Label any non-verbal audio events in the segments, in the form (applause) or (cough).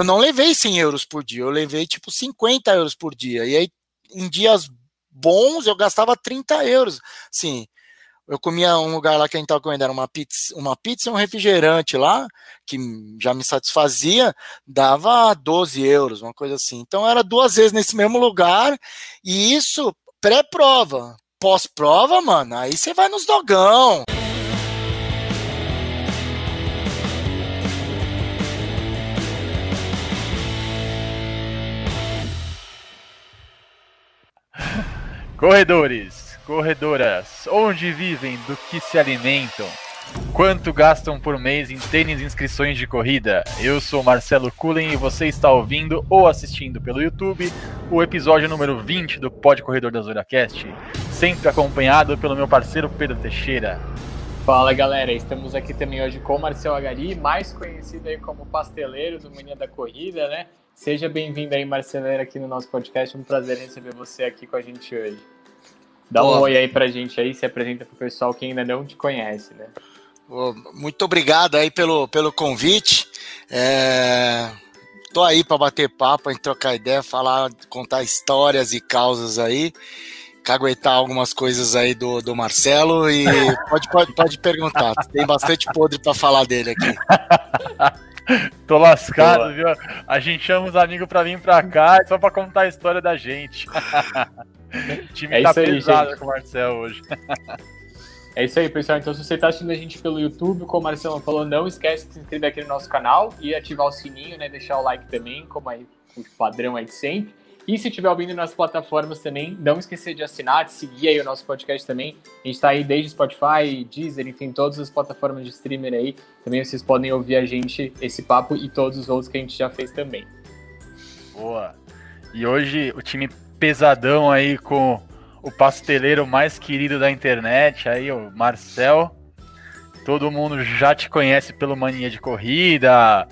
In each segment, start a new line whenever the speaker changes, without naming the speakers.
eu não levei 100 euros por dia, eu levei tipo 50 euros por dia. E aí, em dias bons, eu gastava 30 euros. Sim, eu comia um lugar lá que a gente estava comendo, era uma pizza, uma pizza e um refrigerante lá, que já me satisfazia, dava 12 euros, uma coisa assim. Então era duas vezes nesse mesmo lugar, e isso pré-prova. Pós-prova, mano, aí você vai nos dogão.
Corredores, corredoras, onde vivem, do que se alimentam? Quanto gastam por mês em tênis e inscrições de corrida? Eu sou Marcelo Cullen e você está ouvindo ou assistindo pelo YouTube o episódio número 20 do Pod Corredor da ZuraCast, sempre acompanhado pelo meu parceiro Pedro Teixeira.
Fala galera, estamos aqui também hoje com o Marcelo Agari, mais conhecido aí como pasteleiro do Mania da Corrida, né? Seja bem-vindo aí, Marceleiro, aqui no nosso podcast. Um prazer receber você aqui com a gente hoje. Dá um oi aí pra gente aí, se apresenta pro pessoal que ainda não te conhece, né?
Muito obrigado aí pelo, pelo convite. É... Tô aí para bater papo, trocar ideia, falar, contar histórias e causas aí, caguetar algumas coisas aí do, do Marcelo e (laughs) pode, pode, pode perguntar. Tem bastante podre para falar dele aqui. (laughs)
Tô lascado, Boa. viu? A gente chama os amigos pra vir pra cá só pra contar a história da gente. o (laughs) time é tá pesado aí, com o Marcel hoje.
É isso aí, pessoal. Então, se você está assistindo a gente pelo YouTube, como o Marcelo falou, não esquece de se inscrever aqui no nosso canal e ativar o sininho, né? Deixar o like também, como aí o padrão aí de sempre. E se estiver ouvindo nas plataformas também, não esquecer de assinar, de seguir aí o nosso podcast também. A gente está aí desde Spotify, Deezer, enfim, todas as plataformas de streamer aí. Também vocês podem ouvir a gente, esse papo e todos os outros que a gente já fez também.
Boa! E hoje o time pesadão aí com o pasteleiro mais querido da internet, aí o Marcel. Todo mundo já te conhece pelo Mania de Corrida,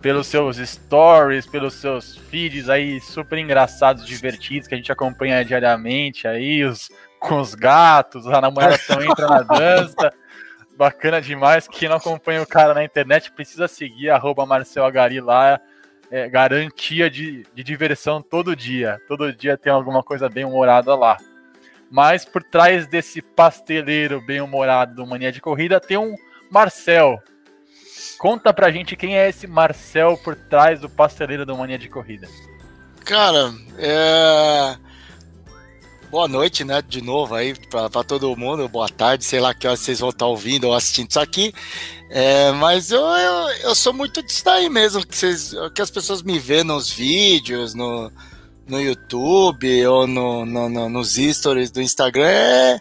pelos seus stories, pelos seus feeds aí super engraçados, divertidos, que a gente acompanha diariamente aí, os, com os gatos, a namoração (laughs) entra na dança. Bacana demais. Quem não acompanha o cara na internet precisa seguir arroba Marcel Agari lá. É, garantia de, de diversão todo dia. Todo dia tem alguma coisa bem humorada lá. Mas por trás desse pasteleiro bem humorado do Mania de Corrida tem um Marcel, Conta pra gente quem é esse Marcel por trás do pasteleiro do Mania de Corrida.
Cara, é... boa noite, né? De novo aí pra todo mundo, boa tarde, sei lá que horas vocês vão estar ouvindo ou assistindo isso aqui. É, mas eu, eu, eu, sou muito disso daí mesmo, que, vocês, que as pessoas me vêem nos vídeos, no, no YouTube ou no, no, no nos stories do Instagram. É,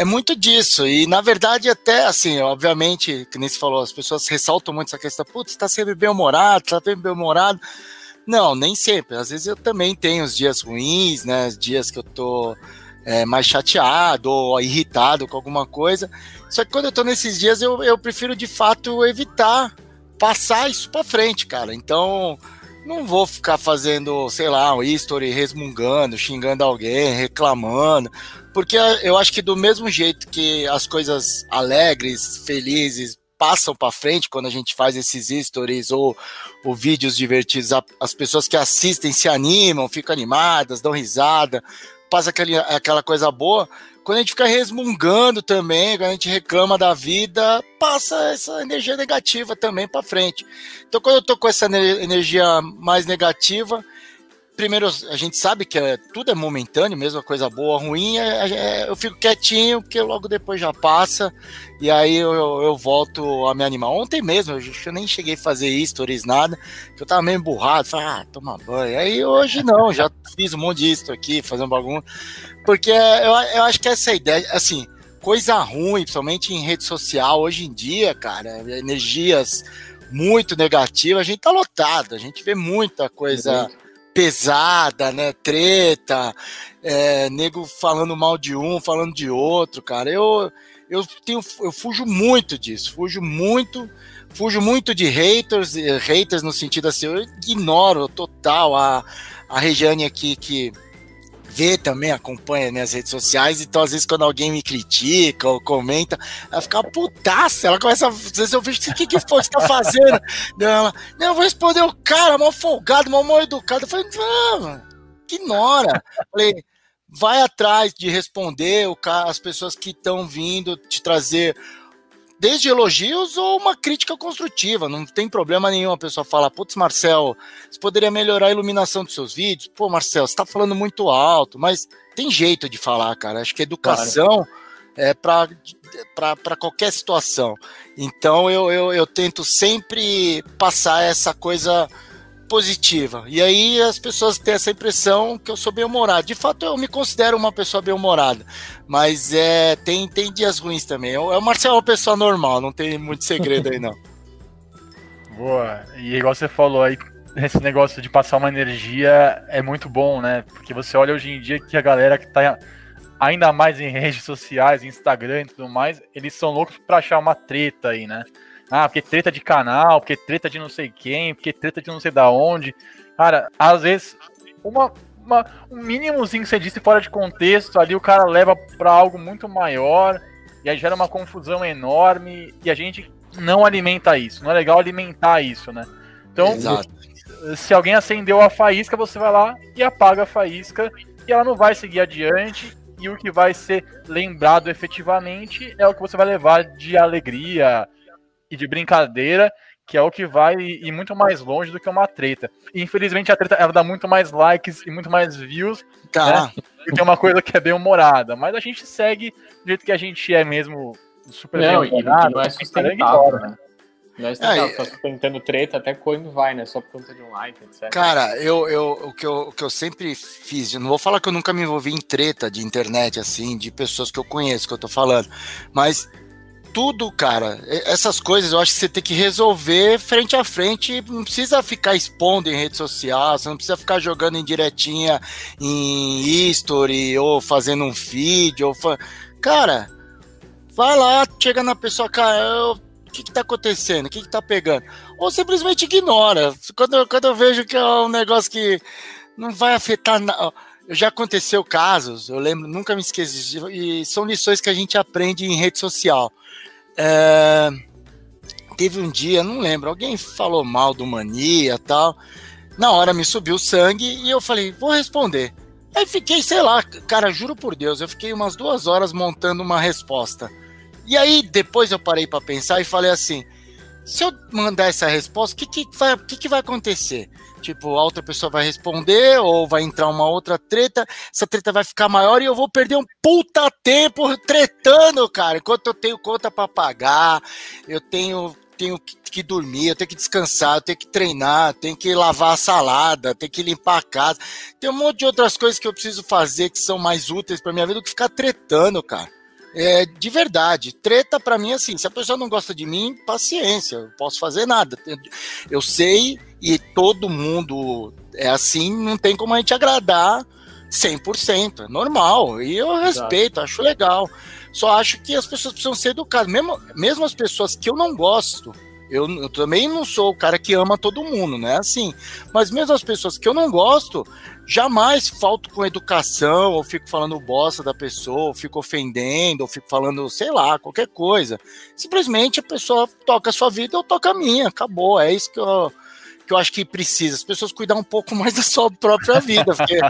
é muito disso. E, na verdade, até assim, obviamente, que nem se falou, as pessoas ressaltam muito essa questão, putz, tá sempre bem-humorado, tá sempre bem-humorado. Não, nem sempre. Às vezes eu também tenho os dias ruins, né? Os dias que eu tô é, mais chateado ou irritado com alguma coisa. Só que quando eu tô nesses dias, eu, eu prefiro de fato evitar passar isso para frente, cara. Então, não vou ficar fazendo, sei lá, um history resmungando, xingando alguém, reclamando. Porque eu acho que do mesmo jeito que as coisas alegres, felizes, passam para frente quando a gente faz esses stories ou, ou vídeos divertidos, as pessoas que assistem se animam, ficam animadas, dão risada, passa aquele, aquela coisa boa. Quando a gente fica resmungando também, quando a gente reclama da vida, passa essa energia negativa também para frente. Então, quando eu tô com essa energia mais negativa, primeiro, a gente sabe que é, tudo é momentâneo, mesmo a coisa boa, ruim, é, é, eu fico quietinho, porque logo depois já passa, e aí eu, eu volto a me animar. Ontem mesmo, eu, eu nem cheguei a fazer stories, nada, que eu tava meio emburrado, falei, ah, toma banho. Aí hoje não, já fiz um monte de isso aqui, fazendo bagunça, porque eu, eu acho que essa ideia, assim, coisa ruim, principalmente em rede social, hoje em dia, cara, energias muito negativas, a gente tá lotado, a gente vê muita coisa. Uhum pesada, né? Treta, é, nego falando mal de um, falando de outro, cara. Eu, eu tenho, eu fujo muito disso, fujo muito, fujo muito de haters, haters no sentido assim, eu ignoro total a, a Regiane aqui que vê também, acompanha minhas redes sociais, então às vezes quando alguém me critica ou comenta, ela fica putaça, ela começa, às vezes eu vejo, o que que foi você tá fazendo? ela, não, eu vou responder o cara, mal folgado, mal mal educado. Eu falei, não, ignora. falei, vai atrás de responder o as pessoas que estão vindo te trazer desde elogios ou uma crítica construtiva. Não tem problema nenhum a pessoa falar, putz, Marcel, você poderia melhorar a iluminação dos seus vídeos? Pô, Marcel, você está falando muito alto, mas tem jeito de falar, cara. Acho que educação claro. é para qualquer situação. Então eu, eu, eu tento sempre passar essa coisa positiva. E aí as pessoas têm essa impressão que eu sou bem-humorado. De fato, eu me considero uma pessoa bem-humorada. Mas é, tem, tem dias ruins também. O, Marcelo é uma pessoa normal, não tem muito segredo aí, não. (laughs)
Boa. E igual você falou aí, esse negócio de passar uma energia é muito bom, né? Porque você olha hoje em dia que a galera que tá ainda mais em redes sociais, Instagram e tudo mais, eles são loucos pra achar uma treta aí, né? Ah, porque treta de canal, porque treta de não sei quem, porque treta de não sei da onde. Cara, às vezes, uma, uma, um mínimozinho que você disse fora de contexto, ali o cara leva para algo muito maior, e aí gera uma confusão enorme, e a gente não alimenta isso. Não é legal alimentar isso, né? Então, Exato. se alguém acendeu a faísca, você vai lá e apaga a faísca, e ela não vai seguir adiante, e o que vai ser lembrado efetivamente é o que você vai levar de alegria, e de brincadeira, que é o que vai ir muito mais longe do que uma treta. E, infelizmente a treta ela dá muito mais likes e muito mais views. Tá. Né? E tem uma coisa que é bem humorada. Mas a gente segue do jeito que a gente é mesmo super
não, bem humorado. Não é sustentável, né? Não é sustentável, é, só sustentando treta até quando vai, né? Só por conta de um like, etc.
Cara, eu, eu, o, que eu, o que eu sempre fiz, eu não vou falar que eu nunca me envolvi em treta de internet, assim, de pessoas que eu conheço, que eu tô falando, mas tudo, cara. Essas coisas eu acho que você tem que resolver frente a frente. Não precisa ficar expondo em rede social, você não precisa ficar jogando em diretinha em history ou fazendo um feed. Ou fa... Cara, vai lá, chega na pessoa, cara, o que, que tá acontecendo? O que, que tá pegando? Ou simplesmente ignora. Quando, quando eu vejo que é um negócio que não vai afetar nada. Já aconteceu casos, eu lembro, nunca me esqueci, e são lições que a gente aprende em rede social. É, teve um dia, não lembro, alguém falou mal do Mania tal. Na hora me subiu sangue e eu falei, vou responder. Aí fiquei, sei lá, cara, juro por Deus, eu fiquei umas duas horas montando uma resposta. E aí depois eu parei para pensar e falei assim: se eu mandar essa resposta, o que, que, que, que vai acontecer? Tipo, a outra pessoa vai responder ou vai entrar uma outra treta, essa treta vai ficar maior e eu vou perder um puta tempo tretando, cara, enquanto eu tenho conta para pagar, eu tenho tenho que dormir, eu tenho que descansar, eu tenho que treinar, tenho que lavar a salada, tenho que limpar a casa. Tem um monte de outras coisas que eu preciso fazer que são mais úteis para minha vida do que ficar tretando, cara. É, de verdade, treta para mim assim, se a pessoa não gosta de mim, paciência, eu posso fazer nada. Eu sei e todo mundo é assim, não tem como a gente agradar 100%, é normal. E eu respeito, Exato. acho legal. Só acho que as pessoas precisam ser educadas, mesmo, mesmo as pessoas que eu não gosto. Eu, eu, também não sou o cara que ama todo mundo, né? Assim, mas mesmo as pessoas que eu não gosto, jamais falto com educação, ou fico falando bosta da pessoa, ou fico ofendendo, ou fico falando, sei lá, qualquer coisa. Simplesmente a pessoa toca a sua vida, eu toco a minha, acabou. É isso que eu, que eu acho que precisa. As pessoas cuidar um pouco (laughs) mais da sua própria vida. Porque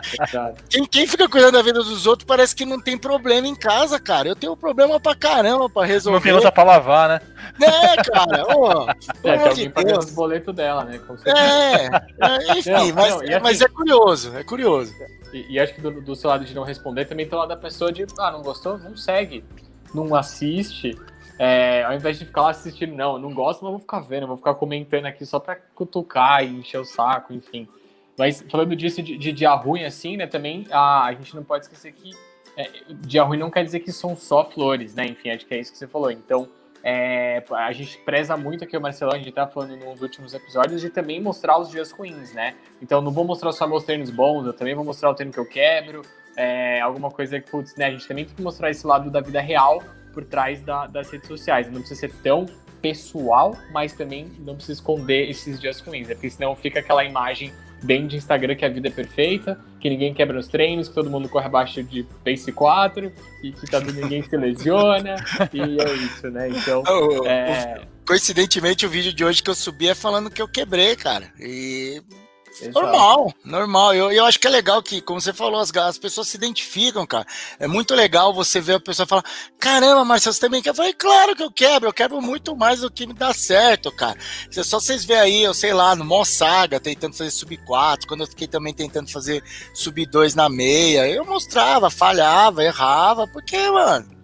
quem, quem, fica cuidando da vida dos outros parece que não tem problema em casa, cara. Eu tenho problema pra caramba pra resolver. Não
tem louça pra lavar, né?
É, cara.
Oh, é, tem alguém pagando os boletos dela, né?
É, é, enfim, não, mas, não, assim, mas, é curioso, é curioso.
E, e acho que do, do, seu lado de não responder, também tem o lado da pessoa de, ah, não gostou? Não segue. Não assiste. É, ao invés de ficar lá assistindo, não, não gosto, mas vou ficar vendo, vou ficar comentando aqui só pra cutucar e encher o saco, enfim. Mas falando disso de, de dia ruim, assim, né, também a, a gente não pode esquecer que é, dia ruim não quer dizer que são só flores, né? Enfim, acho que é isso que você falou. Então, é, a gente preza muito aqui, o Marcelão, a gente tá falando nos últimos episódios, de também mostrar os dias ruins, né? Então, não vou mostrar só meus treinos bons, eu também vou mostrar o treino que eu quebro, é, alguma coisa que, putz, né? A gente também tem que mostrar esse lado da vida real por trás da, das redes sociais. Não precisa ser tão pessoal, mas também não precisa esconder esses dias ruins, né? porque senão fica aquela imagem bem de Instagram que a vida é perfeita, que ninguém quebra os treinos, que todo mundo corre abaixo de pace 4 e que tá, ninguém se lesiona, e é isso, né? Então, é...
coincidentemente, o vídeo de hoje que eu subi é falando que eu quebrei, cara. E Exato. Normal, normal. Eu, eu acho que é legal que, como você falou, as, as pessoas se identificam, cara. É muito legal você ver a pessoa falar: caramba, Marcelo, você também quer? Eu falei, claro que eu quebro, eu quebro muito mais do que me dá certo, cara. É só vocês verem aí, eu sei lá, no Mó Saga, tentando fazer sub 4, quando eu fiquei também tentando fazer sub 2 na meia, eu mostrava, falhava, errava, porque, mano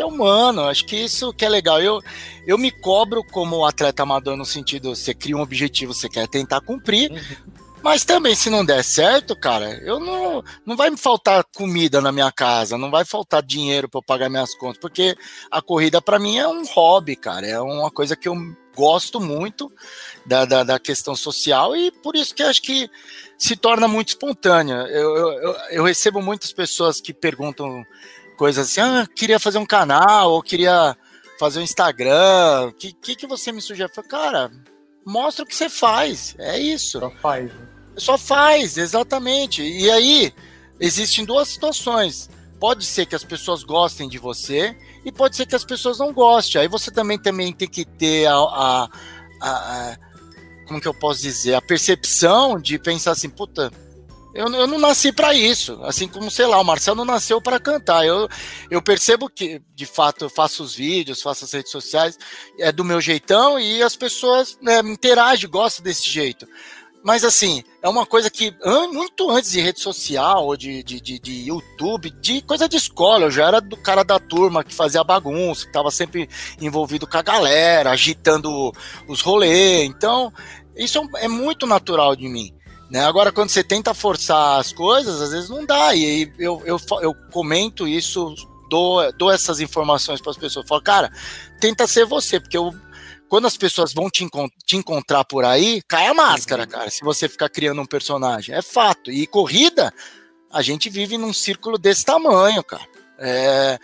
é humano, acho que isso que é legal. Eu, eu me cobro como atleta amador no sentido, você cria um objetivo, você quer tentar cumprir, uhum. Mas também, se não der certo, cara, eu não, não vai me faltar comida na minha casa, não vai faltar dinheiro para eu pagar minhas contas, porque a corrida para mim é um hobby, cara, é uma coisa que eu gosto muito da, da, da questão social e por isso que acho que se torna muito espontânea. Eu, eu, eu recebo muitas pessoas que perguntam coisas assim, ah, queria fazer um canal, ou queria fazer um Instagram, o que, que, que você me sugere? Eu falei, cara, mostra o que você faz. É isso.
Só faz. Né?
Só faz, exatamente. E aí, existem duas situações. Pode ser que as pessoas gostem de você e pode ser que as pessoas não gostem. Aí você também, também tem que ter a, a, a, a como que eu posso dizer, a percepção de pensar assim, puta, eu, eu não nasci para isso. Assim como, sei lá, o Marcelo não nasceu para cantar. Eu, eu percebo que, de fato, eu faço os vídeos, faço as redes sociais, é do meu jeitão e as pessoas né, interagem, gostam desse jeito. Mas assim, é uma coisa que muito antes de rede social ou de, de, de, de, YouTube, de coisa de escola, eu já era do cara da turma que fazia bagunça, que estava sempre envolvido com a galera, agitando os rolês. Então, isso é muito natural de mim. Né? Agora, quando você tenta forçar as coisas, às vezes não dá. E eu, eu, eu comento isso, dou, dou essas informações para as pessoas. Falo, cara, tenta ser você, porque eu, quando as pessoas vão te, encont te encontrar por aí, cai a máscara, cara, se você ficar criando um personagem. É fato. E corrida, a gente vive num círculo desse tamanho, cara. É,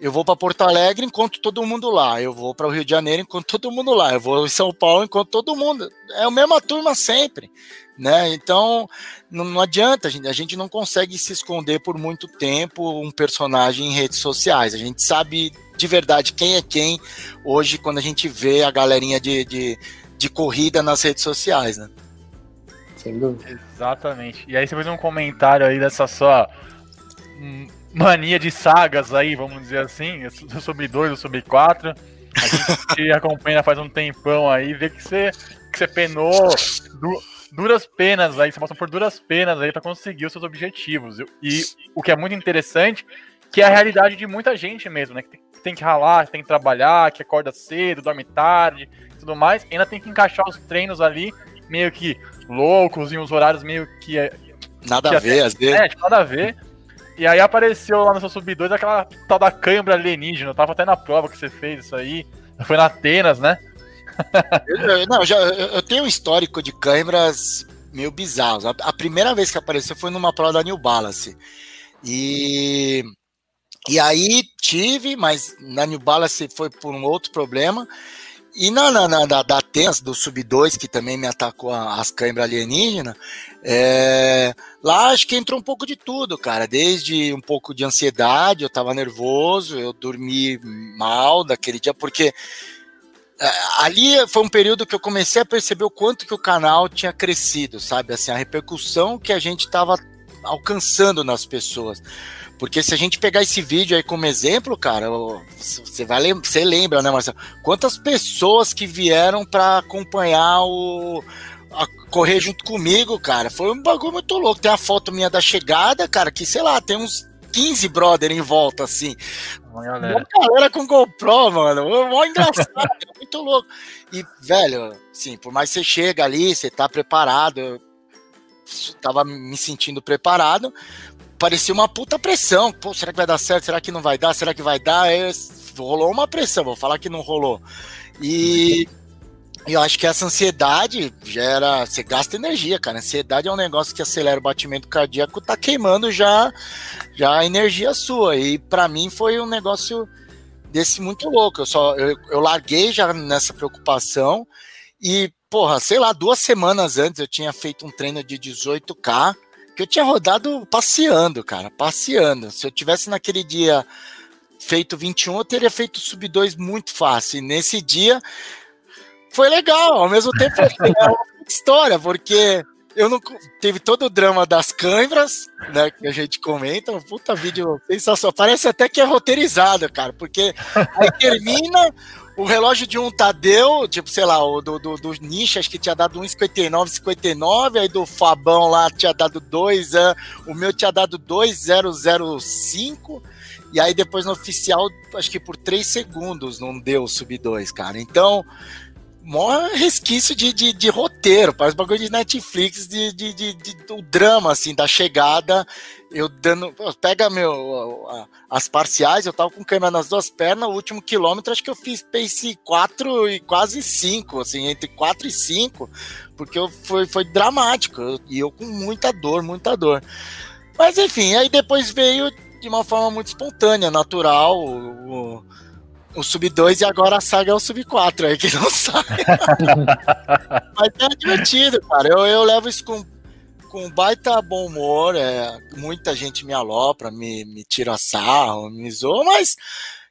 eu vou para Porto Alegre enquanto todo mundo lá. Eu vou para o Rio de Janeiro enquanto todo mundo lá. Eu vou em São Paulo enquanto todo mundo. É a mesma turma sempre né? Então não, não, adianta, a gente, a gente não consegue se esconder por muito tempo um personagem em redes sociais. A gente sabe de verdade quem é quem hoje quando a gente vê a galerinha de, de, de corrida nas redes sociais, né?
Sem dúvida. Exatamente. E aí você fez um comentário aí dessa sua mania de sagas aí, vamos dizer assim, sobre dois ou sobre quatro. A gente (laughs) te acompanha faz um tempão aí, vê que você, que você penou do, duras penas aí, você passa por duras penas aí para conseguir os seus objetivos. E o que é muito interessante, que é a realidade de muita gente mesmo, né? Que tem, que ralar, que tem que trabalhar, que acorda cedo, dorme tarde, tudo mais, ainda tem que encaixar os treinos ali meio que loucos em uns horários meio que é,
nada que a ver, às vezes.
É, tipo, nada a ver. E aí apareceu lá no seu sub 2 aquela tal da câimbra alienígena. Eu tava até na prova que você fez isso aí. Foi na Atenas, né?
eu, não, já, eu tenho um histórico de câimbras meio bizarros. A, a, primeira vez que apareceu foi numa prova da New Balance. E, e aí tive, mas na New Balance foi por um outro problema. E na, na, na da, da Tens, do Sub-2, que também me atacou as câimbras alienígenas, é, lá acho que entrou um pouco de tudo, cara. Desde um pouco de ansiedade, eu tava nervoso, eu dormi mal daquele dia, porque é, ali foi um período que eu comecei a perceber o quanto que o canal tinha crescido, sabe? Assim, a repercussão que a gente estava alcançando nas pessoas. Porque se a gente pegar esse vídeo aí como exemplo, cara, você vai você lembra, né, Marcelo? Quantas pessoas que vieram para acompanhar o a correr junto comigo, cara? Foi um bagulho muito louco. Tem a foto minha da chegada, cara, que sei lá, tem uns 15 brother em volta, assim. Uma galera. Galera com GoPro, mano. Mó engraçado, (laughs) muito louco. E, velho, sim, por mais que você chega ali, você tá preparado, eu tava me sentindo preparado, parecia uma puta pressão. Pô, será que vai dar certo? Será que não vai dar? Será que vai dar? Aí, rolou uma pressão, vou falar que não rolou. E eu acho que essa ansiedade gera. Você gasta energia, cara. Ansiedade é um negócio que acelera o batimento cardíaco, tá queimando já, já a energia sua. E para mim foi um negócio desse muito louco. Eu só eu, eu larguei já nessa preocupação e, porra, sei lá, duas semanas antes eu tinha feito um treino de 18K que eu tinha rodado passeando, cara, passeando. Se eu tivesse naquele dia feito 21, eu teria feito sub 2 muito fácil. E nesse dia foi legal, ao mesmo tempo foi (laughs) história, porque eu não teve todo o drama das câimbras, né, que a gente comenta, um puta vídeo sensacional. Parece até que é roteirizado, cara, porque aí termina o relógio de um Tadeu, tipo, sei lá, o do, do, do Nish, acho que tinha dado 1,59, 59, aí do Fabão lá tinha dado 2, é, o meu tinha dado 2,005, e aí depois no oficial, acho que por 3 segundos não deu sub 2, cara. Então, maior resquício de, de, de, roteiro, parece bagulho de Netflix, de, de, de, de, do drama, assim, da chegada, eu dando, pega meu, as parciais, eu tava com câmera nas duas pernas, o último quilômetro acho que eu fiz pace 4 e quase 5, assim, entre 4 e 5, porque eu, foi, foi dramático, e eu com muita dor, muita dor. Mas enfim, aí depois veio de uma forma muito espontânea, natural, o, o o sub 2 e agora a saga é o sub 4 aí que não sai. (laughs) Mas é divertido, cara. Eu, eu levo isso com, com baita bom humor. É, muita gente me alopra, me, me tira sarro, me zoa, mas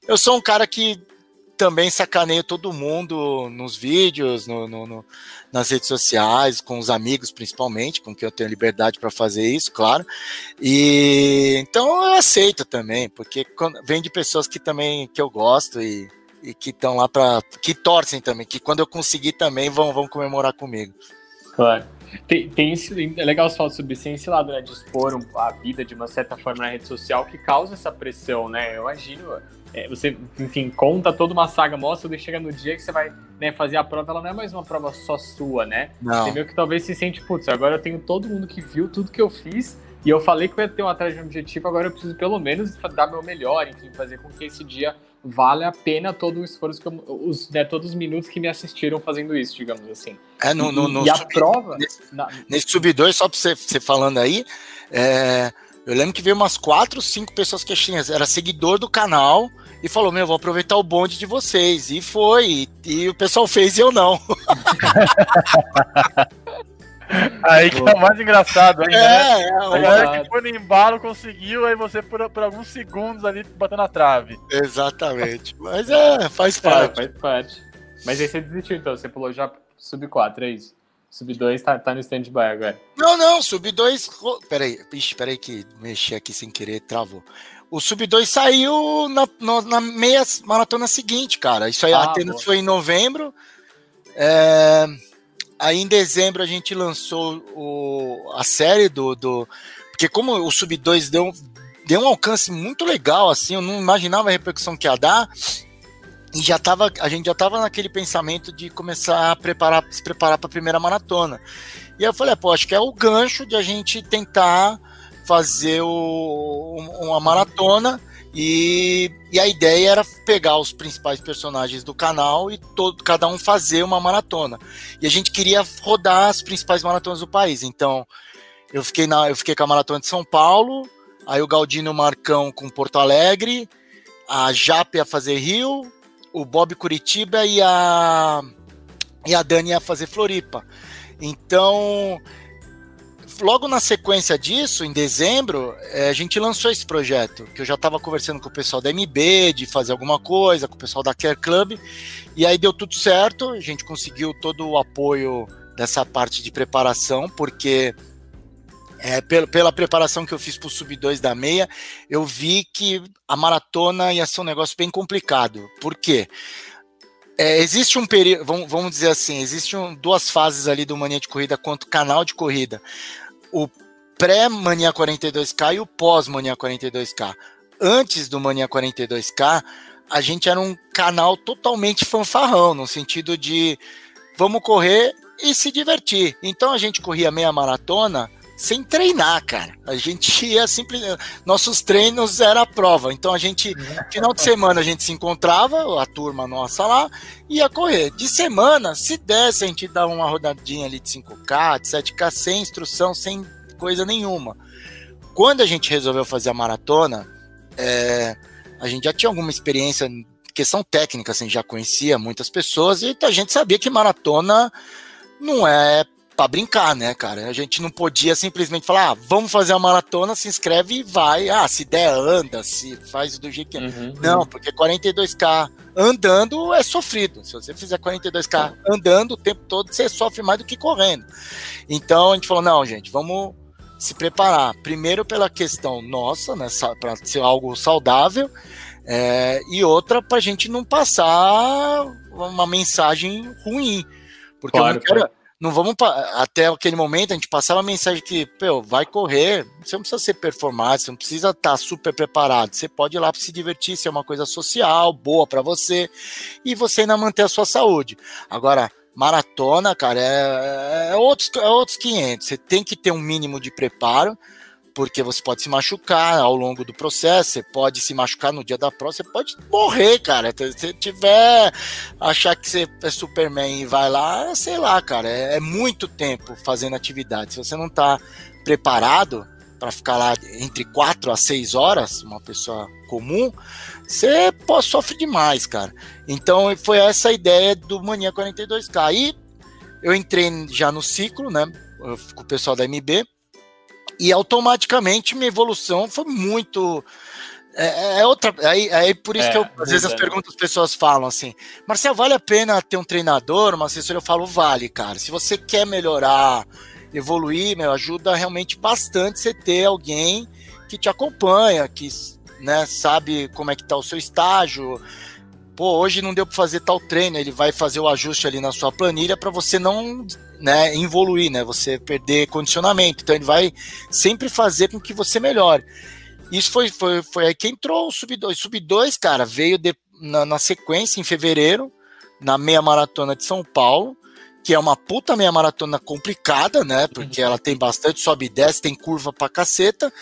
eu sou um cara que também sacaneio todo mundo nos vídeos, no, no, no, nas redes sociais, com os amigos principalmente, com quem eu tenho liberdade para fazer isso, claro. E então eu aceito também, porque vem de pessoas que também que eu gosto e, e que estão lá para que torcem também, que quando eu conseguir também vão, vão comemorar comigo.
Claro. Tem, tem esse, é legal você falar sobre isso, tem esse lado, né, de expor a vida de uma certa forma na rede social que causa essa pressão, né? Eu imagino é, você, enfim, conta toda uma saga, mostra, e chega no dia que você vai né, fazer a prova, ela não é mais uma prova só sua, né?
Não.
Você meio que talvez se sente, putz, agora eu tenho todo mundo que viu tudo que eu fiz, e eu falei que eu ia ter um atrás de um objetivo, agora eu preciso pelo menos dar meu melhor, enfim, fazer com que esse dia vale a pena todo o esforço, que eu, os, né, todos os minutos que me assistiram fazendo isso, digamos assim.
É, no, no, no
e, a sub, prova...
Nesse, na... nesse sub 2, só pra você, você falando aí, é, eu lembro que veio umas quatro, cinco pessoas que tinham, era seguidor do canal, e falou: Meu, vou aproveitar o bonde de vocês. E foi. E, e o pessoal fez e eu não. (laughs)
Aí que é o mais engraçado ainda,
é,
né? É, a galera que foi no embalo conseguiu, aí você por, por alguns segundos ali batendo na trave.
Exatamente. Mas é, faz parte.
É, faz parte. Mas aí você desistiu então, você pulou já sub 4, é isso? Sub 2 tá, tá no stand-by agora.
Não, não, sub 2. Peraí, ixi, peraí que mexi aqui sem querer, travou. O Sub 2 saiu na, na, na, meia maratona seguinte, cara. Isso aí, ah, Atenas boa. foi em novembro. É, aí em dezembro a gente lançou o, a série do, do. Porque como o Sub 2 deu, deu um alcance muito legal, assim, eu não imaginava a repercussão que ia dar. E já tava, a gente já tava naquele pensamento de começar a preparar, se preparar para a primeira maratona. E eu falei, pô, acho que é o gancho de a gente tentar fazer o, uma maratona e, e, a ideia era pegar os principais personagens do canal e todo, cada um fazer uma maratona. E a gente queria rodar as principais maratonas do país. Então, eu fiquei, na, eu fiquei com a maratona de São Paulo, aí o Galdino Marcão com Porto Alegre, a Jape ia fazer Rio, o Bob Curitiba e a, e a Dani ia fazer Floripa. Então, logo na sequência disso, em dezembro, é, a gente lançou esse projeto, que eu já estava conversando com o pessoal da MB, de fazer alguma coisa, com o pessoal da Care Club, e aí deu tudo certo, a gente conseguiu todo o apoio dessa parte de preparação, porque é, pela, pela preparação que eu fiz para o Sub 2 da meia, eu vi que a maratona ia ser um negócio bem complicado. Por quê? É, existe um período, vamos, vamos dizer assim, existem duas fases ali do Mania de Corrida quanto canal de corrida o pré-Mania 42K e o pós-Mania 42K. Antes do Mania 42K, a gente era um canal totalmente fanfarrão, no sentido de vamos correr e se divertir. Então a gente corria meia maratona sem treinar, cara. A gente (laughs) ia simplesmente. Nossos treinos era a prova. Então a gente, final de semana, a gente se encontrava, a turma nossa lá, ia correr. De semana, se desse, a gente dava uma rodadinha ali de 5K, de 7K, sem instrução, sem coisa nenhuma. Quando a gente resolveu fazer a maratona, é, a gente já tinha alguma experiência questão técnica, assim, já conhecia muitas pessoas e a gente sabia que maratona não é para brincar, né, cara? A gente não podia simplesmente falar, ah, vamos fazer a maratona, se inscreve e vai. Ah, se der, anda, se faz do jeito que é. Uhum, não, uhum. porque 42K andando é sofrido. Se você fizer 42K andando o tempo todo, você sofre mais do que correndo. Então a gente falou, não, gente, vamos se preparar. Primeiro pela questão nossa, né, para ser algo saudável, é, e outra para a gente não passar uma mensagem ruim. Porque claro, eu não quero. Claro não vamos até aquele momento a gente passava a mensagem que, pô, vai correr, você não precisa ser performado, você não precisa estar tá super preparado, você pode ir lá para se divertir, ser uma coisa social, boa para você e você ainda manter a sua saúde. Agora, maratona, cara, é, é, outros, é outros 500, você tem que ter um mínimo de preparo, porque você pode se machucar ao longo do processo, você pode se machucar no dia da prova, você pode morrer, cara. Se você tiver achar que você é Superman e vai lá, sei lá, cara, é, é muito tempo fazendo atividade. Se você não tá preparado para ficar lá entre 4 a 6 horas, uma pessoa comum, você pô, sofre demais, cara. Então foi essa a ideia do Mania 42K. Aí eu entrei já no ciclo, né, com o pessoal da MB, e automaticamente minha evolução foi muito. É, é, é outra. Aí, aí por isso é, que eu, às vezes as perguntas as pessoas falam assim: Marcelo, vale a pena ter um treinador, uma assessora? Eu falo, vale, cara. Se você quer melhorar, evoluir, meu, ajuda realmente bastante você ter alguém que te acompanha, que né, sabe como é que tá o seu estágio. Pô, hoje não deu para fazer tal treino, ele vai fazer o ajuste ali na sua planilha para você não né, evoluir, né, você perder condicionamento. Então ele vai sempre fazer com que você melhore. Isso foi, foi, foi aí que entrou o Sub 2. Sub 2, cara, veio de, na, na, sequência em fevereiro, na meia maratona de São Paulo, que é uma puta meia maratona complicada, né? Porque ela tem bastante sobe e desce, tem curva pra caceta.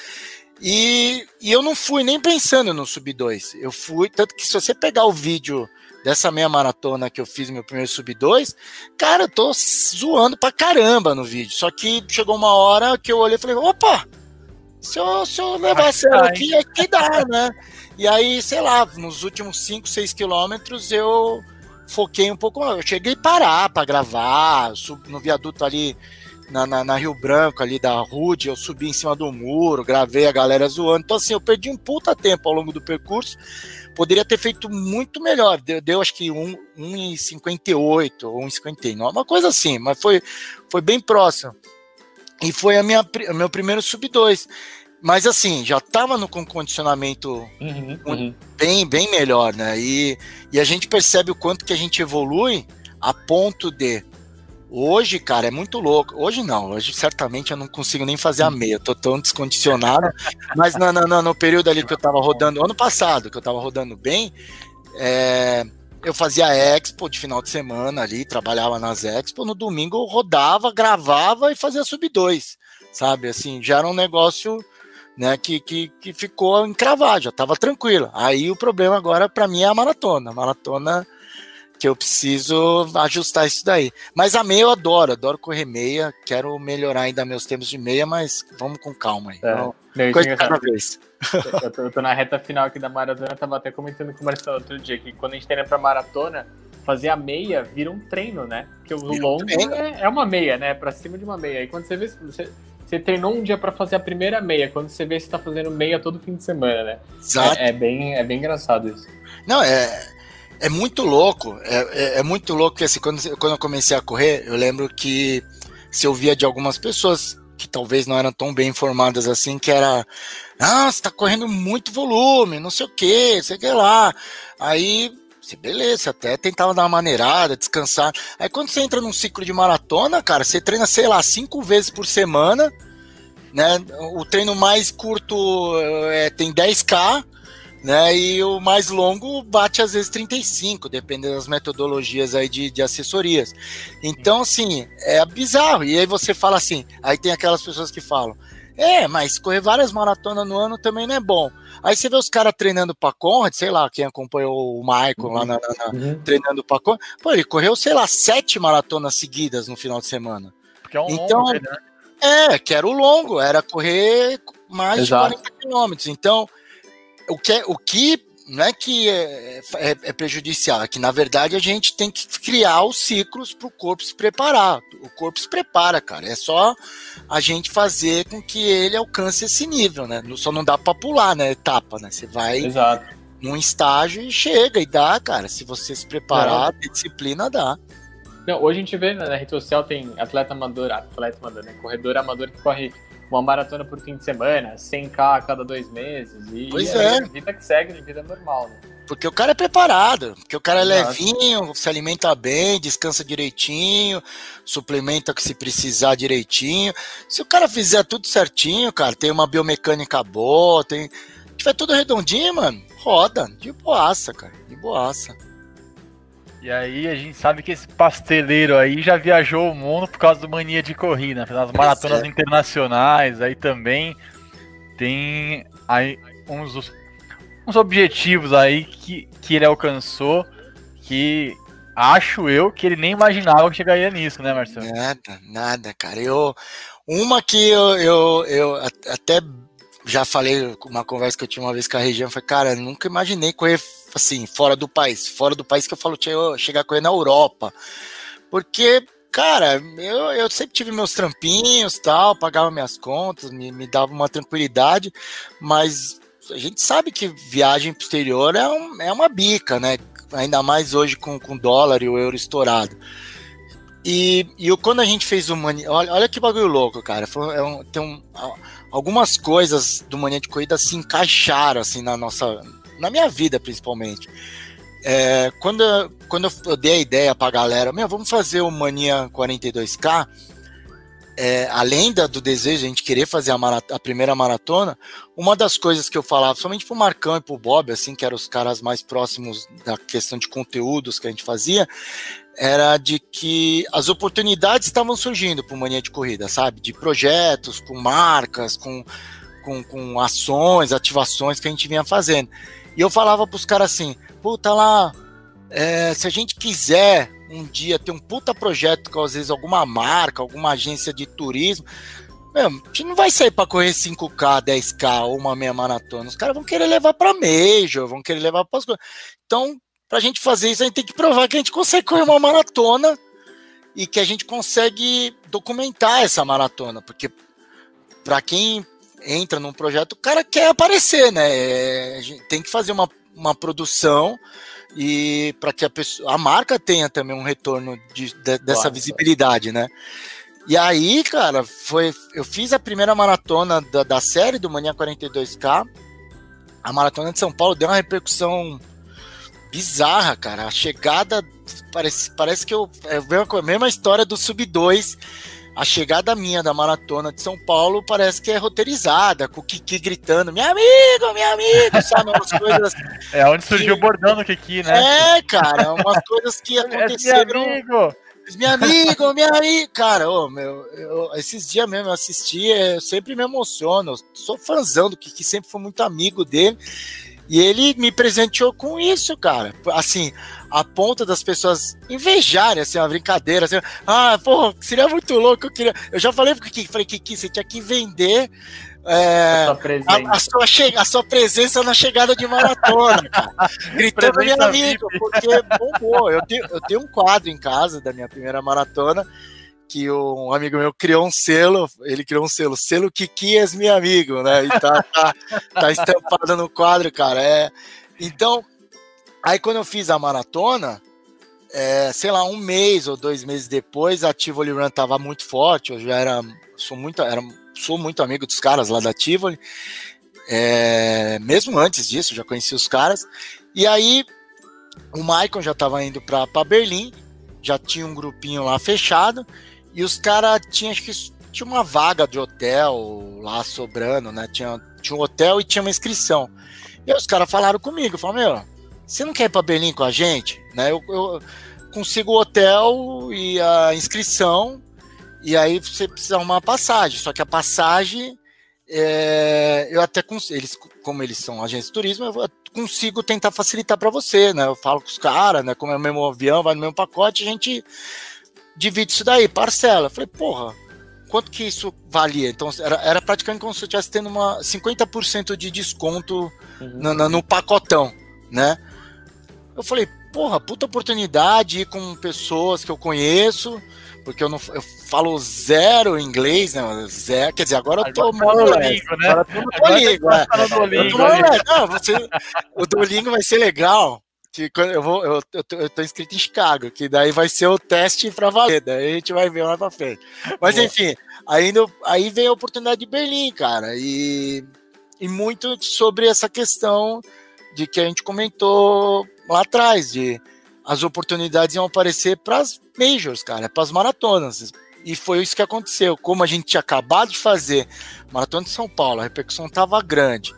E, e eu não fui nem pensando no Sub 2. Eu fui, tanto que se você pegar o vídeo dessa meia maratona que eu fiz meu primeiro sub 2, cara, eu tô zoando pra caramba no vídeo. Só que chegou uma hora que eu olhei e falei, opa, se eu, se eu levar sério aqui, aqui dá, né? E aí, sei lá, nos últimos 5, 6 quilômetros eu foquei um pouco mais. Eu cheguei a parar para gravar, no viaduto ali na, na, na, Rio Branco, ali da Rude, eu subi em cima do muro, gravei a galera zoando. Então, assim, eu perdi um puta tempo ao longo do percurso. Poderia ter feito muito melhor. Deu, deu acho que 1,58 ou 1,59, uma coisa assim, mas foi, foi bem próximo. E foi a minha, meu primeiro sub 2. Mas assim, já estava no condicionamento uhum, uhum. bem, bem melhor, né? E, e a gente percebe o quanto que a gente evolui a ponto de Hoje, cara, é muito louco. Hoje não, hoje certamente eu não consigo nem fazer a meia, eu tô tão descondicionado. Mas no, no, no, período ali que eu tava rodando, ano passado, que eu tava rodando bem, é, eu fazia expo de final de semana ali, trabalhava nas expo. No domingo eu rodava, gravava e fazia sub 2, sabe? Assim, já era um negócio né, que, que, que ficou encravado, já tava tranquilo. Aí o problema agora para mim é a maratona. A maratona que eu preciso ajustar isso daí. Mas a meia eu adoro, adoro correr meia, quero melhorar ainda meus tempos de meia, mas vamos com calma aí. É,
não, coisa cada vez. Eu tô, eu tô, na reta final aqui da maratona, tava até comentando com o Marcelo outro dia que quando a gente treina pra maratona, fazer a meia vira um treino, né? Porque o vira longo um é, é, uma meia, né? Pra cima de uma meia. E quando você vê, você, você treinou um dia para fazer a primeira meia, quando você vê, você tá fazendo meia todo fim de semana, né? Exato. É, é bem, é bem engraçado isso.
Não, é é muito louco, é, é, é, muito louco que assim, quando, quando eu comecei a correr, eu lembro que se ouvia de algumas pessoas que talvez não eram tão bem informadas assim, que era, ah, você tá correndo muito volume, não sei o que, sei que lá. Aí, beleza, até tentava dar uma maneirada, descansar. Aí quando você entra num ciclo de maratona, cara, você treina, sei lá, cinco vezes por semana, né? O treino mais curto é, tem 10K, né? E o mais longo bate às vezes 35, dependendo das metodologias aí de, de assessorias. Então, assim, é bizarro. E aí você fala assim, aí tem aquelas pessoas que falam, é, mas correr várias maratonas no ano também não é bom. Aí você vê os caras treinando para Conrad, sei lá, quem acompanhou o Michael uhum. lá na, na, na uhum. treinando para Conrad, pô, ele correu, sei lá, sete maratonas seguidas no final de semana. Porque é um então, longo, né? É, que era o longo, era correr mais Exato. de 40 quilômetros. Então, o que, é, o que não é que é, é, é, prejudicial, é que na verdade a gente tem que criar os ciclos para o corpo se preparar. O corpo se prepara, cara. É só a gente fazer com que ele alcance esse nível, né? Só não dá para pular, né? Etapa, né? Você vai
Exato.
num estágio e chega e dá, cara. Se você se preparar, ter disciplina, dá.
Não, hoje a gente vê né, na rede social tem atleta amador, atleta amador, né? Corredor amador que corre uma maratona por fim de semana, 100k a cada dois meses. E
pois é.
vida que segue de vida normal, né?
Porque o cara é preparado, porque o cara é Exato. levinho, se alimenta bem, descansa direitinho, suplementa que se precisar direitinho. Se o cara fizer tudo certinho, cara, tem uma biomecânica boa, tem. tiver tudo redondinho, mano, roda, de boaça, cara, de boaça.
E aí a gente sabe que esse pasteleiro aí já viajou o mundo por causa do mania de corrida, fez as maratonas é. internacionais, aí também tem aí uns, uns objetivos aí que, que ele alcançou que acho eu que ele nem imaginava que chegaria nisso, né, Marcelo?
Nada, nada, cara. Eu, uma que eu, eu, eu até já falei uma conversa que eu tinha uma vez com a região, foi cara, nunca imaginei correr assim, fora do país. Fora do país que eu falo, tinha chegar a correr na Europa. Porque, cara, eu, eu sempre tive meus trampinhos tal, pagava minhas contas, me, me dava uma tranquilidade, mas a gente sabe que viagem pro exterior é, um, é uma bica, né? Ainda mais hoje com, com dólar e o euro estourado. E, e quando a gente fez o Mania. Olha, olha que bagulho louco, cara. Foi, é um, tem um, algumas coisas do Mania de Corrida se encaixaram assim na nossa. Na minha vida, principalmente. É, quando, quando eu dei a ideia pra galera, meu, vamos fazer o Mania 42K, é, além da, do desejo de a gente querer fazer a, a, primeira maratona, uma das coisas que eu falava, somente pro Marcão e pro Bob, assim, que eram os caras mais próximos da questão de conteúdos que a gente fazia, era de que as oportunidades estavam surgindo para Mania de Corrida, sabe? De projetos, com marcas, com, com, com ações, ativações que a gente vinha fazendo. E eu falava para os caras assim, puta lá, é, se a gente quiser um dia ter um puta projeto com às vezes alguma marca, alguma agência de turismo, meu, a gente não vai sair para correr 5K, 10K ou uma meia maratona. Os caras vão querer levar para Major, vão querer levar para as coisas. Então, para a gente fazer isso, a gente tem que provar que a gente consegue correr uma maratona e que a gente consegue documentar essa maratona, porque para quem entra num projeto, o cara quer aparecer, né? É, a gente tem que fazer uma, uma produção e para que a, pessoa, a marca tenha também um retorno de, de, dessa claro, visibilidade, né? E aí, cara, foi, eu fiz a primeira maratona da, da série do Mania 42K. A maratona de São Paulo deu uma repercussão bizarra, cara. A chegada parece, parece que eu é a mesma história do Sub 2. A chegada minha da maratona de São Paulo parece que é roteirizada, com o Kiki gritando: "Meu amigo, meu amigo", sabe umas (laughs) coisas.
É onde surgiu que... o bordão do Kiki, né?
É, cara, umas coisas que aconteceram. (laughs) É meu amigo. Meu amigo, meu amigo, cara, oh, meu, eu, esses dias mesmo eu assisti, eu sempre me emociono, eu sou fãzão do Kiki, sempre fui muito amigo dele. E ele me presenteou com isso, cara. Assim, a ponto das pessoas invejarem, assim, uma brincadeira. Assim, ah, porra, seria muito louco. Eu, queria... eu já falei pro Kiki, falei, Kiki, você tinha que vender é, a, a, a, sua che... a sua presença na chegada de maratona, (laughs) cara. Gritando meu amigo, porque bombou. Eu tenho, eu tenho um quadro em casa da minha primeira maratona que um amigo meu criou um selo, ele criou um selo, selo Kiki é meu amigo, né? E tá, tá, tá estampado no quadro, cara. É, então, aí quando eu fiz a maratona, é, sei lá, um mês ou dois meses depois, a Tivoli Run tava muito forte, eu já era, sou muito, era, sou muito amigo dos caras lá da Tivoli, é, mesmo antes disso, já conheci os caras, e aí o Maicon já tava indo para Berlim, já tinha um grupinho lá fechado, e os caras tinham, acho que tinha uma vaga de hotel lá sobrando, né? Tinha, tinha um hotel e tinha uma inscrição. E os caras falaram comigo, falaram, meu, você não quer ir para Berlim com a gente? Né? Eu, eu consigo o hotel e a inscrição, e aí você precisa arrumar uma passagem. Só que a passagem, é, eu até consigo, eles, como eles são agentes de turismo, eu consigo tentar facilitar para você, né? Eu falo com os caras, né? Como é o mesmo avião, vai no mesmo pacote, a gente divide isso daí, parcela. Eu falei, porra, quanto que isso valia? Então era, era praticamente como se eu estivesse tendo uma 50% de desconto uhum. no, no, no, pacotão. né? Eu falei, porra, puta oportunidade ir com pessoas que eu conheço, porque eu não eu falo zero inglês, né? Zero, quer dizer, agora eu tô
agora tá Duolingo, né? Agora tô no Duolingo,
é. Duolingo, não, você, o Duolingo vai ser legal. Que eu vou, eu, eu, tô, eu tô inscrito em Chicago, que daí vai ser o teste para valer, daí a gente vai ver lá para frente. Mas Boa. enfim, aí, aí veio a oportunidade de Berlim, cara, e, e muito sobre essa questão de que a gente comentou lá atrás, de as oportunidades iam aparecer para as majors, cara, para as maratonas. E foi isso que aconteceu. Como a gente tinha acabado de fazer maratona de São Paulo, a repercussão estava grande.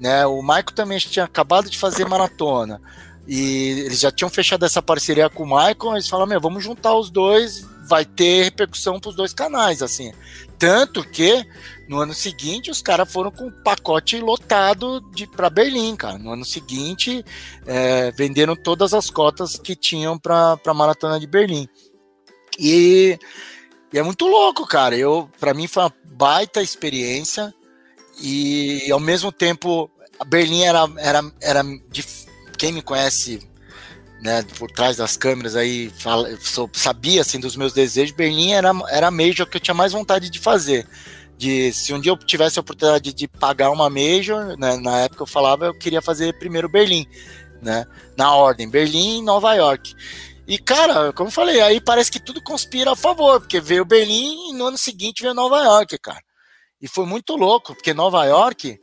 Né? O Maico também tinha acabado de fazer maratona. E eles já tinham fechado essa parceria com o Michael, eles falaram, meu, vamos juntar os dois, vai ter repercussão para os dois canais, assim. Tanto que no ano seguinte os caras foram com um pacote lotado de para Berlim, cara. No ano seguinte é, venderam todas as cotas que tinham para a maratona de Berlim. E, e, é muito louco, cara. Eu para mim foi uma baita experiência e ao mesmo tempo Berlim era era era difícil quem me conhece né, por trás das câmeras aí fala, sabia assim dos meus desejos, Berlim era, era a major que eu tinha mais vontade de fazer. De, se um dia eu tivesse a oportunidade de, de pagar uma major, né, na época eu falava eu queria fazer primeiro Berlim, né, na ordem, Berlim e Nova York. E cara, como eu falei, aí parece que tudo conspira a favor, porque veio Berlim e no ano seguinte veio Nova York, cara. E foi muito louco, porque Nova York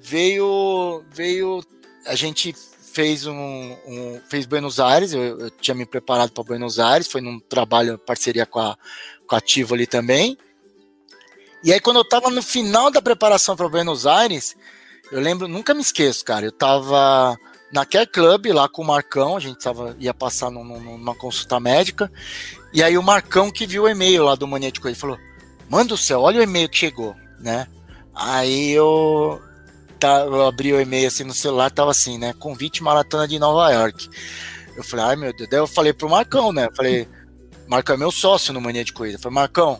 veio veio a gente fez um, um, fez Buenos Aires, eu, eu tinha me preparado para Buenos Aires, foi num trabalho parceria com a, com a Ativo ali também. E aí quando eu tava no final da preparação para Buenos Aires, eu lembro, nunca me esqueço, cara, eu tava na Care Club lá com o Marcão, a gente tava, ia passar numa consulta médica, e aí o Marcão que viu o e-mail lá do Mania de Coisa, falou, manda o céu, olha o e-mail que chegou, né? Aí eu, tá, eu abri o e-mail assim no celular, tava assim, né? Convite maratona de Nova York. Eu falei, ai meu Deus. Daí eu falei pro Marcão, né? Eu falei, Marcão é meu sócio no Mania de Corrida. Eu falei, Marcão,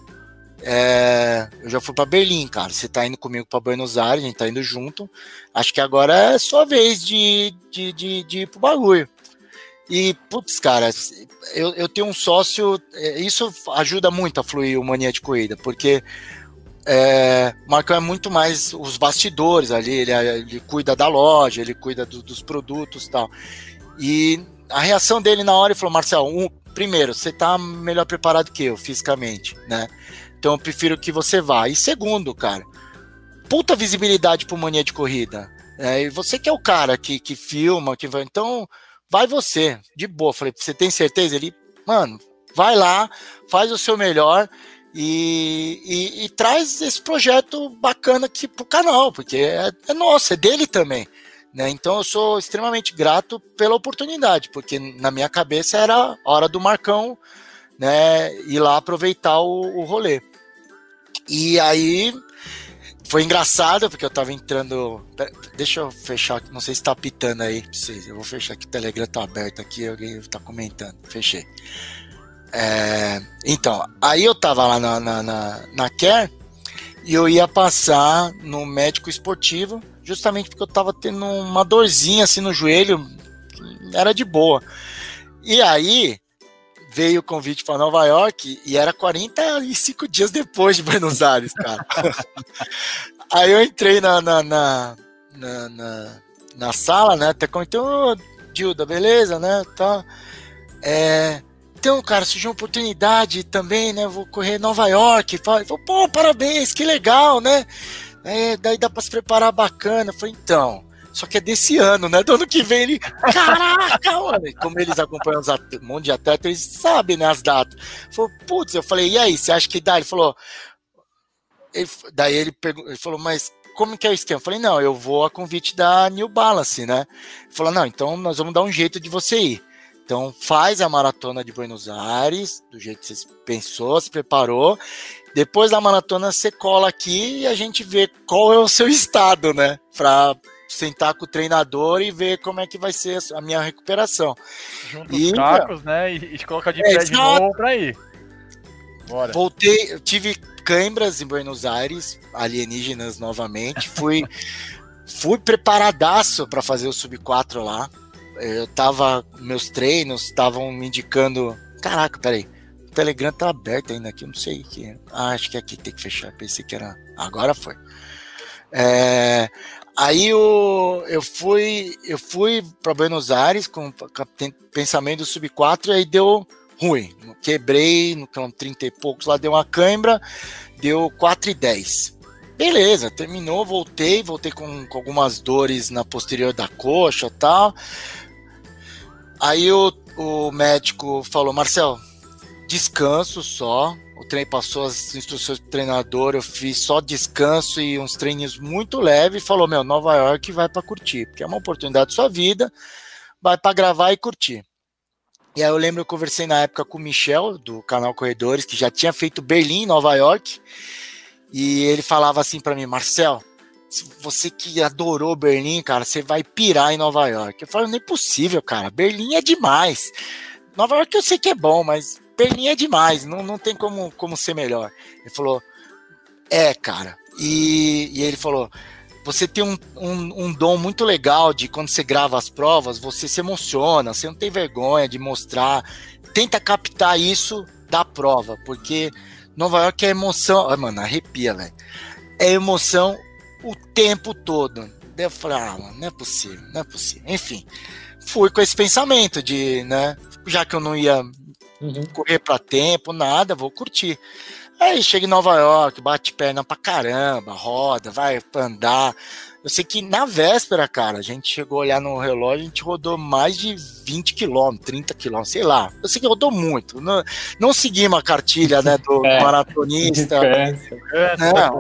é, eu já fui para Berlim, cara. Você tá indo comigo para Buenos Aires, a gente tá indo junto. Acho que agora é sua vez de, de, de, de ir pro bagulho. E, putz, cara, eu, eu tenho um sócio, é, isso ajuda muito a fluir o Mania de Corrida, porque é, Marcão é muito mais os bastidores ali, ele, ele cuida da loja, ele cuida do, dos produtos e tal. E a reação dele na hora, ele falou, Marcel, um, primeiro, você tá melhor preparado que eu, fisicamente, né? Então eu prefiro que você vá. E segundo, cara, puta visibilidade pro Mania de Corrida. É, e você que é o cara que, que filma, que vai. Então, vai você, de boa. Falei, você tem certeza? Ele, mano, vai lá, faz o seu melhor e, e, e, traz esse projeto bacana aqui pro canal, porque é, é nosso, é dele também. Né? Então eu sou extremamente grato pela oportunidade, porque na minha cabeça era hora do Marcão né, ir lá aproveitar o, o rolê. E aí foi engraçado, porque eu tava entrando. Deixa eu fechar, não sei se tá pitando aí. Eu vou fechar aqui, o Telegram tá aberto aqui, alguém tá comentando. Fechei. É, então, aí eu tava lá na, na, na, na Care e eu ia passar no médico esportivo, justamente porque eu tava tendo uma dorzinha assim no joelho, era de boa. E aí veio o convite para Nova York e era 45 dias depois de Buenos Aires, cara. (laughs) aí eu entrei na, na, na, na, na, sala, né? Até comentei, ô, Dilda, beleza, né? Tá. É, então, cara, surgiu uma oportunidade também, né? Vou correr Nova York. Falei, pô, parabéns, que legal, né? É, daí dá pra se preparar bacana. Falei, então, só que é desse ano, né? Do ano que vem ele. Caraca, (laughs) mano! Como eles acompanham um monte de atletas, eles sabem, né, as datas. Falou, putz, eu falei, e aí, você acha que dá? Ele falou. Ele, daí ele, ele falou, mas como que é o esquema? Eu falei, não, eu vou a convite da New Balance, né? Ele falou, não, então nós vamos dar um jeito de você ir. Então faz a maratona de Buenos Aires, do jeito que você pensou, se preparou. Depois da maratona você cola aqui e a gente vê qual é o seu estado, né? Para sentar com o treinador e ver como é que vai ser a minha recuperação.
Junta e, os cacos, né? E, e coloca de é, pé de novo para ir.
Bora. Voltei, tive câimbras em Buenos Aires, alienígenas novamente. Fui, (laughs) fui preparadaço para fazer o sub 4 lá eu tava, meus treinos estavam me indicando. Caraca, peraí. O Telegram tá aberto ainda aqui, eu não sei que. Ah, acho que aqui tem que fechar. Pensei que era. Agora foi. É, aí eu, eu fui eu fui para Buenos Aires com, com pensamento sub 4 e aí deu ruim. Quebrei no 30 e poucos lá, deu uma cãibra, deu 4 e 10. Beleza, terminou, voltei, voltei com, com algumas dores na posterior da coxa tal. Aí o, o médico falou, Marcel, descanso só. O trem passou as instruções do treinador, eu fiz só descanso e uns treinos muito leves. Falou, meu, Nova York vai para curtir, porque é uma oportunidade da sua vida, vai para gravar e curtir. E aí eu lembro, eu conversei na época com o Michel, do canal Corredores, que já tinha feito Berlim, Nova York, e ele falava assim para mim, Marcel, você que adorou Berlim, cara, você vai pirar em Nova York. Eu falei, não é possível, cara. Berlim é demais. Nova York eu sei que é bom, mas Berlim é demais. Não, não tem como, como ser melhor. Ele falou, é, cara. E, e ele falou, você tem um, um, um, dom muito legal de quando você grava as provas, você se emociona, você não tem vergonha de mostrar. Tenta captar isso da prova, porque Nova York é emoção. Ai, mano, arrepia, velho. É emoção o tempo todo. Eu falei, ah, mano, não é possível, não é possível. Enfim, fui com esse pensamento de, né, já que eu não ia uhum. correr para tempo, nada, vou curtir. Aí chega em Nova York, bate perna pra caramba, roda, vai andar. Eu sei que na véspera, cara, a gente chegou a olhar no relógio, a gente rodou mais de 20 quilômetros, 30 quilômetros, sei lá. Eu sei que rodou muito. Não, não seguimos a cartilha né, do, (laughs) é, maratonista. É, não,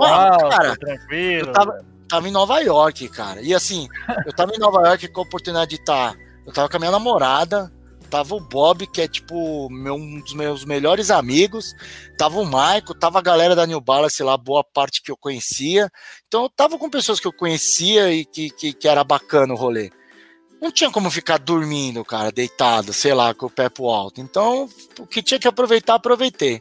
cara, tranquilo. Eu tava, tava, em Nova York, cara. E assim, eu tava em Nova York com a oportunidade de estar. Tá, eu tava com a minha namorada, Tava o Bob, que é tipo meu, um dos meus melhores amigos. Tava o Maico, tava a galera da New Balance lá, boa parte que eu conhecia. Então eu tava com pessoas que eu conhecia e que, que, que era bacana o rolê. Não tinha como ficar dormindo, cara, deitado, sei lá, com o pé pro alto. Então, o que tinha que aproveitar, aproveitei.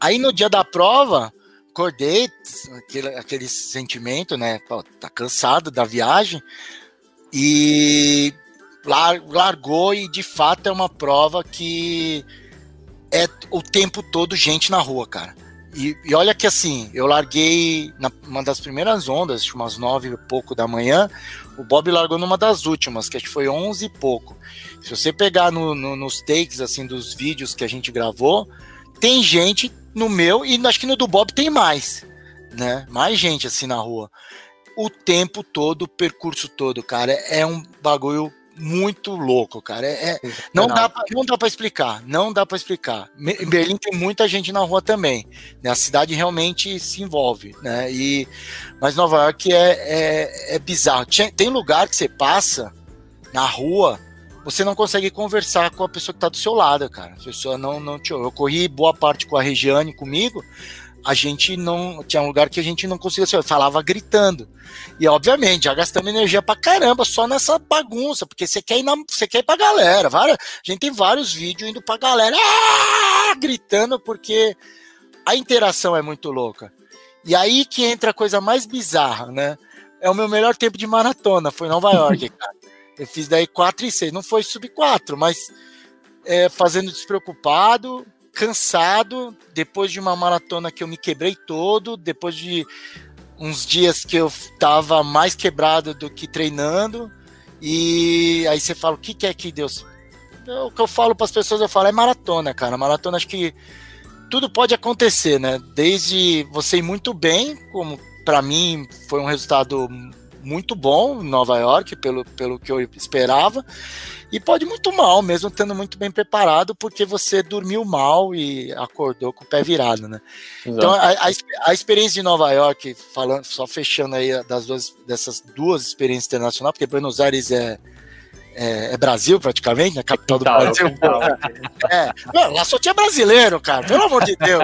Aí no dia da prova, acordei, aquele, aquele sentimento, né? Pô, tá cansado da viagem. E largou e de fato é uma prova que é o tempo todo gente na rua, cara. E, e olha que assim, eu larguei na, uma das primeiras ondas, umas nove e pouco da manhã, o Bob largou numa das últimas, que acho que foi onze e pouco. Se você pegar no, no, nos takes assim dos vídeos que a gente gravou, tem gente no meu e acho que no do Bob tem mais, né? Mais gente assim na rua. O tempo todo, o percurso todo, cara, é um bagulho muito louco, cara. É, é não, dá pra, não dá para explicar, não dá para explicar. Em Berlim tem muita gente na rua também, né? A cidade realmente se envolve, né? E, mas Nova York é, é, é bizarro. Tem lugar que você passa na rua, você não consegue conversar com a pessoa que está do seu lado, cara. A pessoa não, não te... Eu corri boa parte com a Regiane comigo, a gente não. Tinha um lugar que a gente não conseguia. Assim, falava gritando. E obviamente, já gastamos energia pra caramba só nessa bagunça, porque você quer ir, na, você quer ir pra galera. Várias, a gente tem vários vídeos indo pra galera ah! gritando, porque a interação é muito louca. E aí que entra a coisa mais bizarra, né? É o meu melhor tempo de maratona, foi Nova York, (laughs) cara. Eu fiz daí 4 e 6. Não foi sub 4, mas é, fazendo despreocupado, cansado, depois de uma maratona que eu me quebrei todo, depois de uns dias que eu tava mais quebrado do que treinando. E aí você fala, o que, que é que Deus. O que eu falo para as pessoas, eu falo, é maratona, cara. Maratona, acho que tudo pode acontecer, né? Desde você ir muito bem, como para mim foi um resultado muito bom em Nova York, pelo, pelo que eu esperava, e pode muito mal, mesmo estando muito bem preparado, porque você dormiu mal e acordou com o pé virado, né? Exato. Então, a, a, a, experiência de Nova York, falando, só fechando aí das duas, dessas duas experiências internacionais, porque Buenos Aires é, é, é, Brasil praticamente, né? Capital do Brasil. (laughs) É. Não, lá só tinha brasileiro, cara, pelo amor de Deus.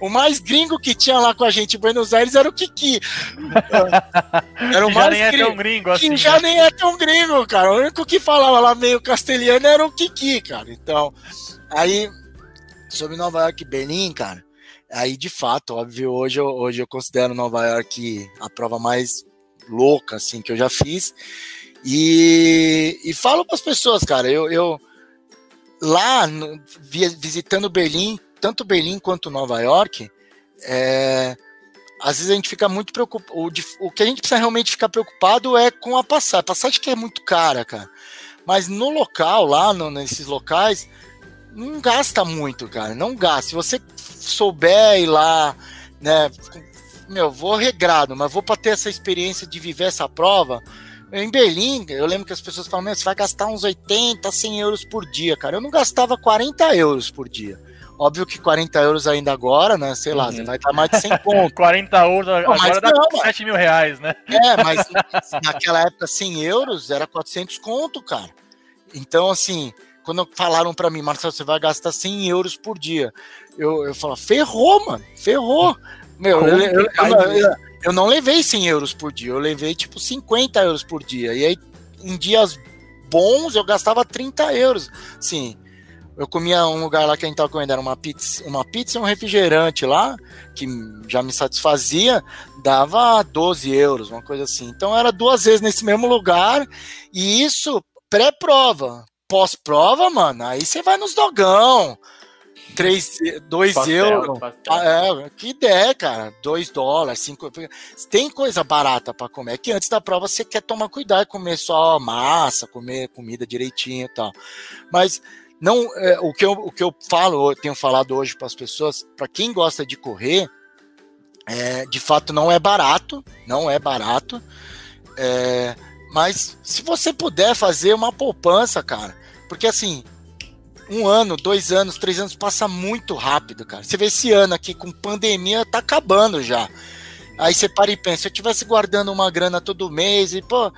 o mais gringo que tinha lá com a gente em Buenos Aires era o Kiki.
Era o que mais já nem gringo, é tão gringo assim.
Que já né? nem é tão gringo, cara. O único que falava lá meio castelhano era o Kiki, cara. Então, aí, sobre Nova York e Berlim, cara, aí de fato, óbvio, hoje eu, hoje eu considero Nova York a prova mais louca, assim, que eu já fiz. E, e falo para as pessoas, cara, eu, eu lá no, visitando Berlim, tanto Berlim quanto Nova York, é, às vezes a gente fica muito preocupado. O, o, que a gente precisa realmente ficar preocupado é com a passagem. A passagem que é muito cara, cara. Mas no local, lá no, nesses locais, não gasta muito, cara. Não gasta. Se você souber ir lá, né? Meu, vou regrado, mas vou para ter essa experiência de viver essa prova. Em Berlim, eu lembro que as pessoas falam, você vai gastar uns 80, 100 euros por dia, cara. Eu não gastava 40 euros por dia. Óbvio que 40 euros ainda agora, né? Sei lá, uhum. vai estar mais de 100 pontos.
40 euros agora dá não, 7 mil reais, né?
É, mas (laughs) naquela época 100 euros era 400 conto, cara. Então, assim, quando falaram para mim, Marcelo, você vai gastar 100 euros por dia, eu, eu falo, ferrou, mano, ferrou. Meu, eu, eu, eu, eu, não levei 100 euros por dia, eu levei tipo 50 euros por dia. E aí, em dias bons, eu gastava 30 euros. Sim, eu comia um lugar lá que a gente tava comendo, era uma pizza, uma pizza e um refrigerante lá, que já me satisfazia, dava 12 euros, uma coisa assim. Então era duas vezes nesse mesmo lugar, e isso pré-prova. Pós-prova, mano, aí você vai nos dogão. 3, 2 euros. É, que ideia, cara. 2 dólares, 5. Tem coisa barata para comer. É que antes da prova você quer tomar cuidado, comer só massa, comer comida direitinho e tal. Mas não, é, o, que eu, o que eu falo, eu tenho falado hoje para as pessoas, para quem gosta de correr, é, de fato não é barato, não é barato. É, mas se você puder fazer uma poupança, cara, porque assim, um ano, dois anos, três anos passa muito rápido, cara. Você vê esse ano aqui com pandemia, tá acabando já. Aí você para e pensa, se eu tivesse guardando uma grana todo mês, e pô,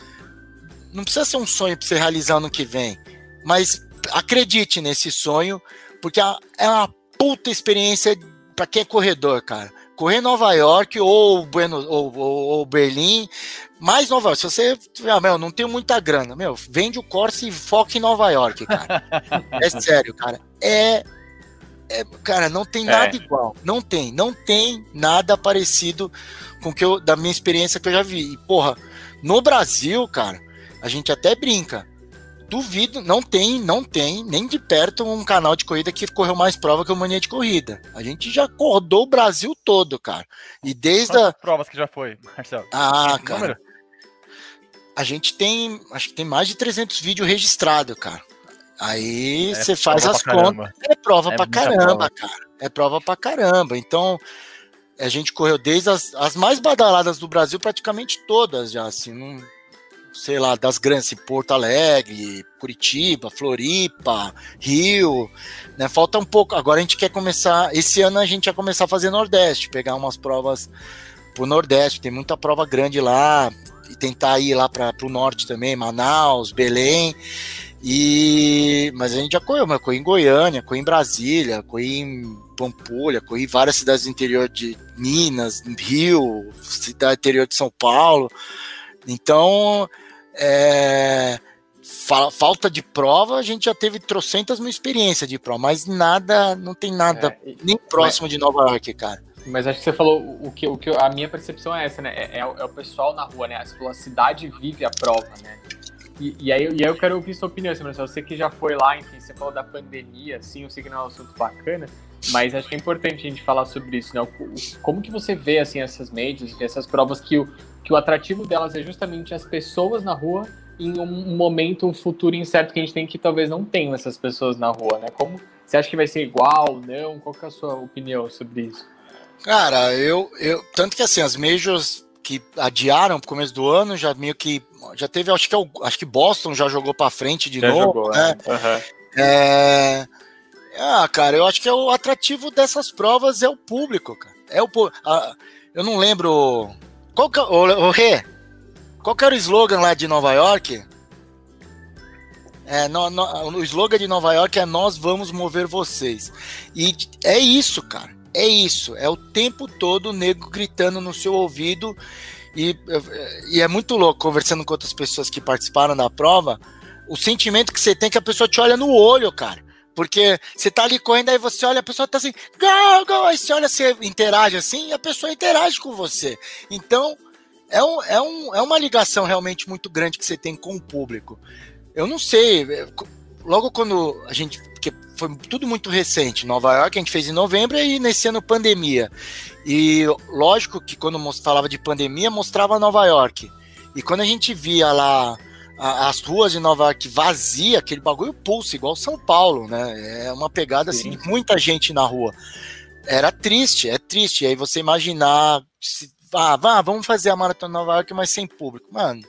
não precisa ser um sonho para você realizar ano que vem, mas acredite nesse sonho, porque é uma puta experiência para quem é corredor, cara. Correr Nova York ou, bueno, ou, ou, ou, Berlim, mais Nova York. Se você, ah, meu, não tenho muita grana, meu, vende o Corsa e foca em Nova York, cara. é sério, cara. É, é, cara, não tem nada é. igual. Não tem, não tem nada parecido com que eu, da minha experiência que eu já vi. E, porra, no Brasil, cara, a gente até brinca duvido, não tem, não tem, nem de perto um canal de corrida que correu mais prova que o Mania de Corrida. A gente já acordou o Brasil todo, cara. E desde Quantas a...
provas que já foi, Marcelo?
Ah, cara. Número? A gente tem, acho que tem mais de 300 vídeos registrados, cara. Aí é você faz as contas. É prova é pra caramba, prova. cara. É prova pra caramba. Então, a gente correu desde as, as mais badaladas do Brasil, praticamente todas já, assim, não sei lá, das grandes, assim, Porto Alegre, Curitiba, Floripa, Rio, né? Falta um pouco. Agora a gente quer começar. Esse ano a gente vai começar a fazer Nordeste, pegar umas provas pro Nordeste. Tem muita prova grande lá e tentar ir lá para o norte também, Manaus, Belém. E mas a gente já correu, mas corri em Goiânia, corri em Brasília, corri em Pampulha, corri em várias cidades do interior de Minas, Rio, cidade interior de São Paulo. Então, é, fa falta de prova, a gente já teve trocentas mil experiências de prova, mas nada, não tem nada é, nem próximo mas, de Nova York, cara.
Mas acho que você falou o que, o que a minha percepção é essa, né? É, é, o, é o, pessoal na rua, né? A cidade vive a prova, né? E, e, aí, e aí eu quero ouvir sua opinião, Marcelo. Você que já foi lá, enfim, você falou da pandemia, assim, eu sei que não é um assunto bacana, mas acho que é importante a gente falar sobre isso, né? Como que você vê, assim, essas majors, essas provas que o, que o atrativo delas é justamente as pessoas na rua em um momento, um futuro incerto que a gente tem que talvez não tenha essas pessoas na rua, né? Como você acha que vai ser igual, não? Qual que é a sua opinião sobre isso?
Cara, eu, eu tanto que assim as majors que adiaram pro começo do ano já meio que já teve, acho que é acho que Boston já jogou para frente de já novo, jogou, né? Uhum. É, ah, cara, eu acho que é o atrativo dessas provas é o público, cara. É o a, eu não lembro qual que, ô, ô Rê, qual que era o slogan lá de Nova York? É, no, no, o slogan de Nova York é Nós vamos mover vocês. E é isso, cara. É isso. É o tempo todo o nego gritando no seu ouvido. E, e é muito louco conversando com outras pessoas que participaram da prova. O sentimento que você tem que a pessoa te olha no olho, cara. Porque você tá ali correndo, aí você olha, a pessoa tá assim, go, go, aí você olha, você interage assim, e a pessoa interage com você. Então, é, um, é, um, é uma ligação realmente muito grande que você tem com o público. Eu não sei, é, logo quando a gente. Porque foi tudo muito recente. Nova York a gente fez em novembro e nesse ano pandemia. E lógico que quando falava de pandemia, mostrava Nova York. E quando a gente via lá as ruas de Nova York vazia, aquele bagulho pulsa, igual São Paulo, né? É uma pegada Sim. assim, muita gente na rua. Era triste, é triste. E aí você imaginar, se, ah, vá, vamos fazer a maratona de Nova York, mas sem público. Mano,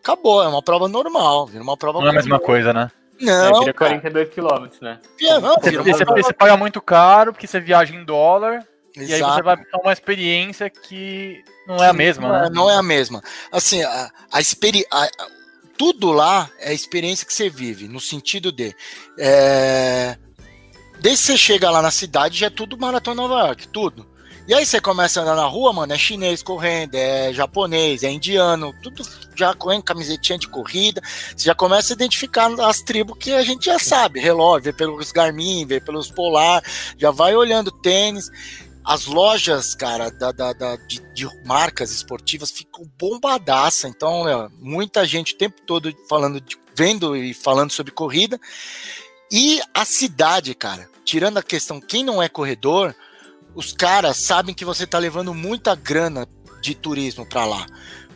acabou, é uma prova normal, vira uma prova.
Não é a mesma coisa, né?
Não. É, vira 42 quilômetros, né?
É, não, você, você, você, paga muito caro porque você viaja em dólar. Exato. E aí você vai ter uma experiência que não é a mesma,
não
né?
É, não é a mesma. Assim, a, a experiência tudo lá é a experiência que você vive, no sentido de. É, desde que você chega lá na cidade, já é tudo Maratona Nova York, tudo. E aí você começa a andar na rua, mano, é chinês correndo, é japonês, é indiano, tudo já com camisetinha de corrida. Você já começa a identificar as tribos que a gente já sabe, relógio, vê pelos Garmin, vê pelos Polar, já vai olhando tênis as lojas, cara, da, da, da de, de, marcas esportivas ficam bombadaça. Então, é, muita gente o tempo todo falando, de, vendo e falando sobre corrida. E a cidade, cara, tirando a questão quem não é corredor, os caras sabem que você tá levando muita grana de turismo para lá.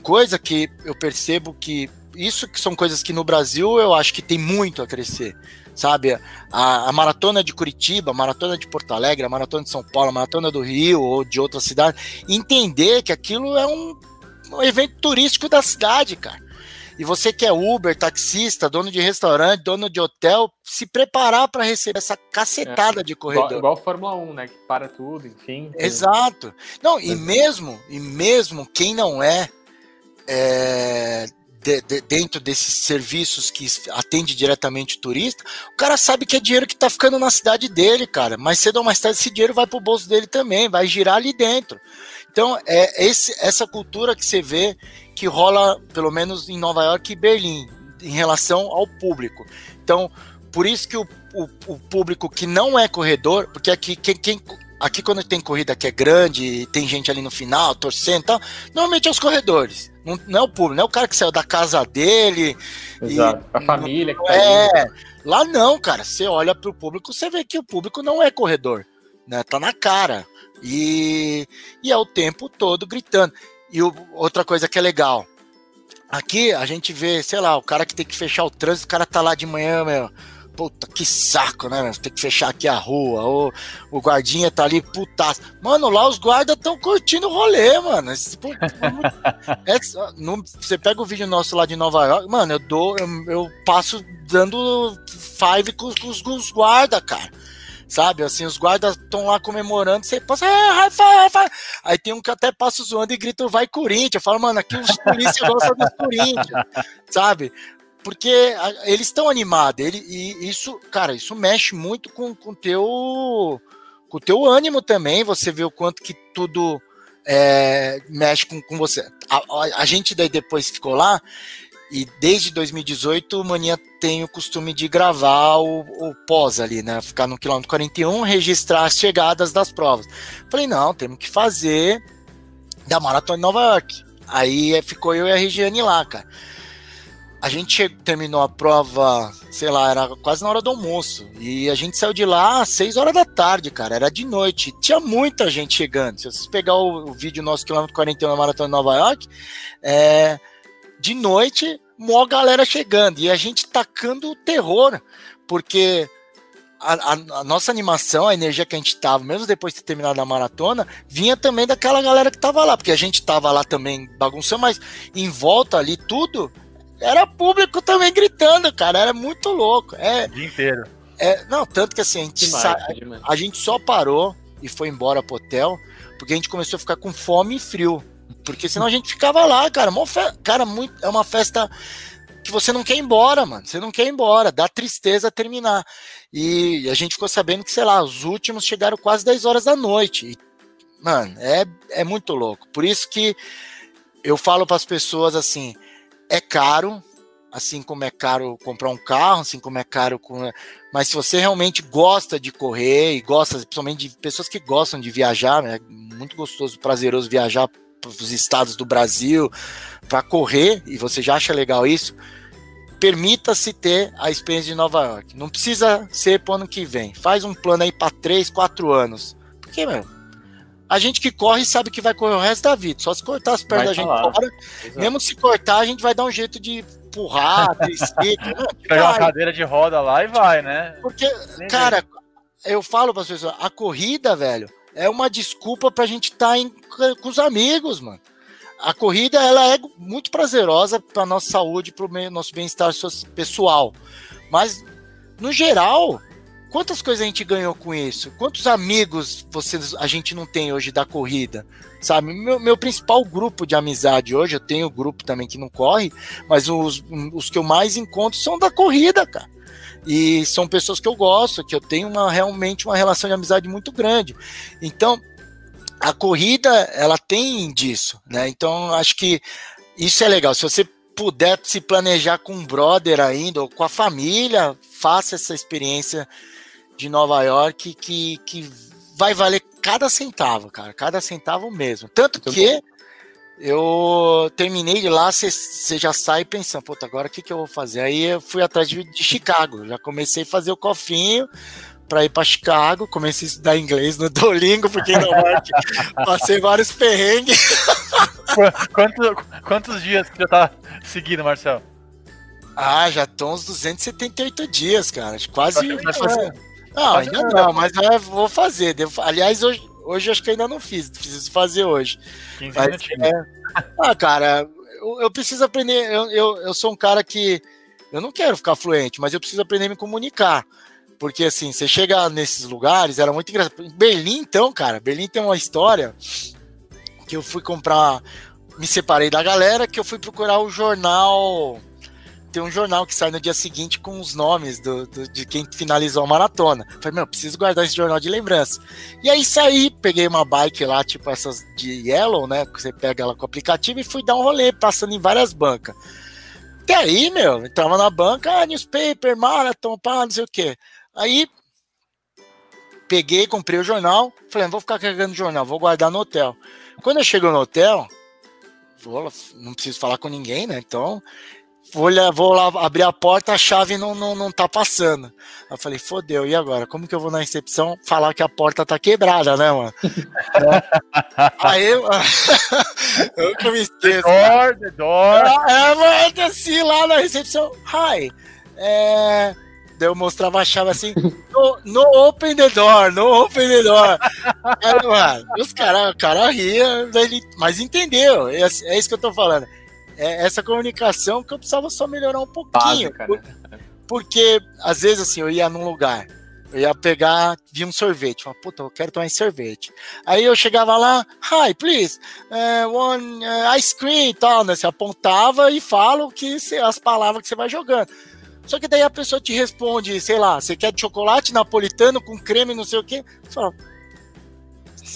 Coisa que eu percebo que isso que são coisas que no Brasil eu acho que tem muito a crescer sabe? A, a, maratona de Curitiba, a maratona de Porto Alegre, a maratona de São Paulo, a maratona do Rio ou de outra cidade, entender que aquilo é um, um evento turístico da cidade, cara. E você que é Uber, taxista, dono de restaurante, dono de hotel, se preparar para receber essa cacetada é, de corredor.
Igual, igual Fórmula 1, né? Que para tudo, enfim.
Exato. Não, e mesmo, e mesmo quem não é, é de, de, dentro desses serviços que atende diretamente o turista, o cara sabe que é dinheiro que está ficando na cidade dele, cara. Mas cedo ou mais tarde esse dinheiro vai para o bolso dele também, vai girar ali dentro. Então, é esse, essa cultura que você vê que rola, pelo menos em Nova York e Berlim, em relação ao público. Então, por isso que o, o, o público que não é corredor, porque aqui quem, quem Aqui, quando tem corrida que é grande, tem gente ali no final, torcendo e tal, normalmente é os corredores. Não, não, é o público, não é o cara que saiu da casa dele.
Exato. E, a família
que tá É. Ali. Lá não, cara. Você olha pro público, você vê que o público não é corredor. Né? Tá na cara. E, e é o tempo todo gritando. E o, outra coisa que é legal. Aqui a gente vê, sei lá, o cara que tem que fechar o trânsito, o cara tá lá de manhã, meu puta, que saco, né, Tem que fechar aqui a rua, ou o guardinha tá ali, putaço. Mano, lá os guardas estão curtindo o rolê, mano. Esse, puta, é, você pega o vídeo nosso lá de Nova York, mano, eu dou, eu, eu passo dando five com, com os, os guardas, cara sabe? Assim, os guardas estão lá comemorando, você passa, é. Aí tem um que até passa zoando e grita, vai Corinthians. Eu falo, mano, aqui os polícia gostam Corinthians, sabe? porque eles estão animados, ele, e isso, cara, isso mexe muito com o teu, com teu ânimo também, você vê o quanto que tudo é, mexe com, com você. A, a, a, gente daí depois ficou lá, e desde 2018 o Mania tem o costume de gravar o, o pós ali, né? Ficar no quilômetro 41, registrar as chegadas das provas. Falei, não, temos que fazer da Maratona de Nova York. Aí ficou eu e a Regiane lá, cara a gente terminou a prova, sei lá, era quase na hora do almoço. E a gente saiu de lá às 6 horas da tarde, cara. Era de noite. Tinha muita gente chegando. Se vocês pegar o, o vídeo nosso quilômetro 41 na Maratona de Nova York, é, de noite, mó galera chegando. E a gente tacando o terror, porque a, a, a, nossa animação, a energia que a gente tava, mesmo depois de ter terminado a maratona, vinha também daquela galera que tava lá, porque a gente tava lá também bagunçando, mas em volta ali tudo era público também gritando, cara. Era muito louco. É,
o dia inteiro.
É, não, tanto que assim, a gente, demais, sa... a gente só parou e foi embora pro hotel porque a gente começou a ficar com fome e frio. Porque senão a gente ficava lá, cara. Cara, muito... é uma festa que você não quer ir embora, mano. Você não quer ir embora. Dá tristeza terminar. E a gente ficou sabendo que, sei lá, os últimos chegaram quase 10 horas da noite. E, mano, é, é muito louco. Por isso que eu falo para as pessoas assim é caro, assim como é caro comprar um carro, assim como é caro. Com... Mas se você realmente gosta de correr e gosta, principalmente de pessoas que gostam de viajar, é muito gostoso, prazeroso viajar os estados do Brasil para correr, e você já acha legal isso, permita-se ter a experiência de Nova York. Não precisa ser para o ano que vem. Faz um plano aí para 3, 4 anos. Porque, meu, a gente que corre sabe que vai correr o resto da vida. Só se cortar as pernas da gente fora. Mesmo se cortar, a gente vai dar um jeito de empurrar, (laughs) descer.
Pegar uma cadeira de roda lá e vai, né?
Porque, cara, eu falo para as pessoas, a corrida, velho, é uma desculpa pra gente estar tá com os amigos, mano. A corrida, ela é muito prazerosa pra nossa saúde, pro nosso bem-estar pessoal. Mas, no geral, quantas coisas a gente ganhou com isso? Quantos amigos vocês, a gente não tem hoje da corrida? Sabe, meu, meu principal grupo de amizade hoje, eu tenho grupo também que não corre, mas os, os que eu mais encontro são da corrida, cara. E são pessoas que eu gosto, que eu tenho uma, realmente uma relação de amizade muito grande. Então, a corrida, ela tem disso, né? Então, acho que isso é legal. Se você puder se planejar com um brother ainda, ou com a família, faça essa experiência de Nova York que, que vai valer cada centavo, cara, cada centavo mesmo. Tanto que eu terminei de lá, você já sai pensando, puta, agora o que, que eu vou fazer? Aí eu fui atrás de, de Chicago, já comecei a fazer o cofinho para ir para Chicago, comecei a estudar inglês no (laughs) Duolingo, porque na Norte passei vários perrengues.
Quantos, quantos dias que já tá seguindo, Marcelo?
Ah, já estão uns 278 dias, cara. Quase. Vai fazer... Não, ainda não, mas eu vou fazer. Aliás, hoje, Hoje acho que ainda não fiz, preciso fazer hoje. 15 Mas, é... Ah, cara, eu, eu, preciso aprender. Eu, eu, eu sou um cara que. Eu não quero ficar fluente, mas eu preciso aprender a me comunicar. Porque assim, você chega nesses lugares, era muito engraçado. Em Berlim, então, cara, Berlim tem uma história que eu fui comprar. Me separei da galera, que eu fui procurar o jornal tem um jornal que sai no dia seguinte com os nomes do, do, de quem finalizou a maratona. Falei, meu, preciso guardar esse jornal de lembrança. E aí saí, peguei uma bike lá, tipo essas de Yellow, né? Que você pega ela com o aplicativo e fui dar um rolê, passando em várias bancas. Até aí, meu, entrava na banca, ah, newspaper, marathon, pá, não sei o quê. Aí peguei, comprei o jornal, falei, não vou ficar carregando o jornal, vou guardar no hotel. Quando eu chego no hotel, vou, não preciso falar com ninguém, né? Então vou, vou lá abrir a porta, a chave não, não, não tá passando. Eu falei, fodeu, e agora? Como que eu vou na recepção falar que a porta tá quebrada, né, mano? (laughs) Aí, (laughs) eu que me esqueço. The door, the door. É, mano, assim lá na recepção, hi, é... Daí eu mostrava a chave assim, no, no open the door, no open the door. Aí, mano, os caras, o cara ria, mas entendeu, é, é isso que eu tô falando é essa comunicação que eu precisava só melhorar um pouquinho. Básica, por, né? Porque, às vezes, assim, eu ia num lugar, eu ia pegar, vi um sorvete, falava, puta, eu quero tomar esse sorvete. Aí eu chegava lá, hi, please, uh, one uh, ice cream e tal, né? Você apontava e fala que cê, as palavras que você vai jogando. Só que daí a pessoa te responde, sei lá, você quer de chocolate napolitano com creme, não sei o quê. Você fala,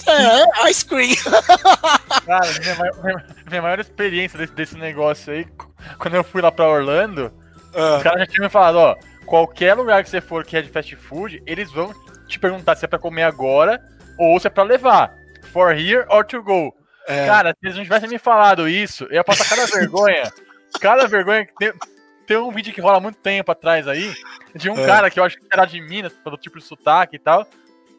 é, ice cream. (laughs)
Cara, minha maior, minha maior experiência desse, desse, negócio aí, quando eu fui lá pra Orlando, uh. os caras já tinham me falado, ó, qualquer lugar que você for que é de fast food, eles vão te perguntar se é pra comer agora ou se é pra levar. For here or to go. É. Cara, se eles não tivessem me falado isso, eu ia passar cada (laughs) vergonha. Cada vergonha que tem. Tem um vídeo que rola muito tempo atrás aí, de um é. cara que eu acho que era de Minas, pelo tipo de sotaque e tal,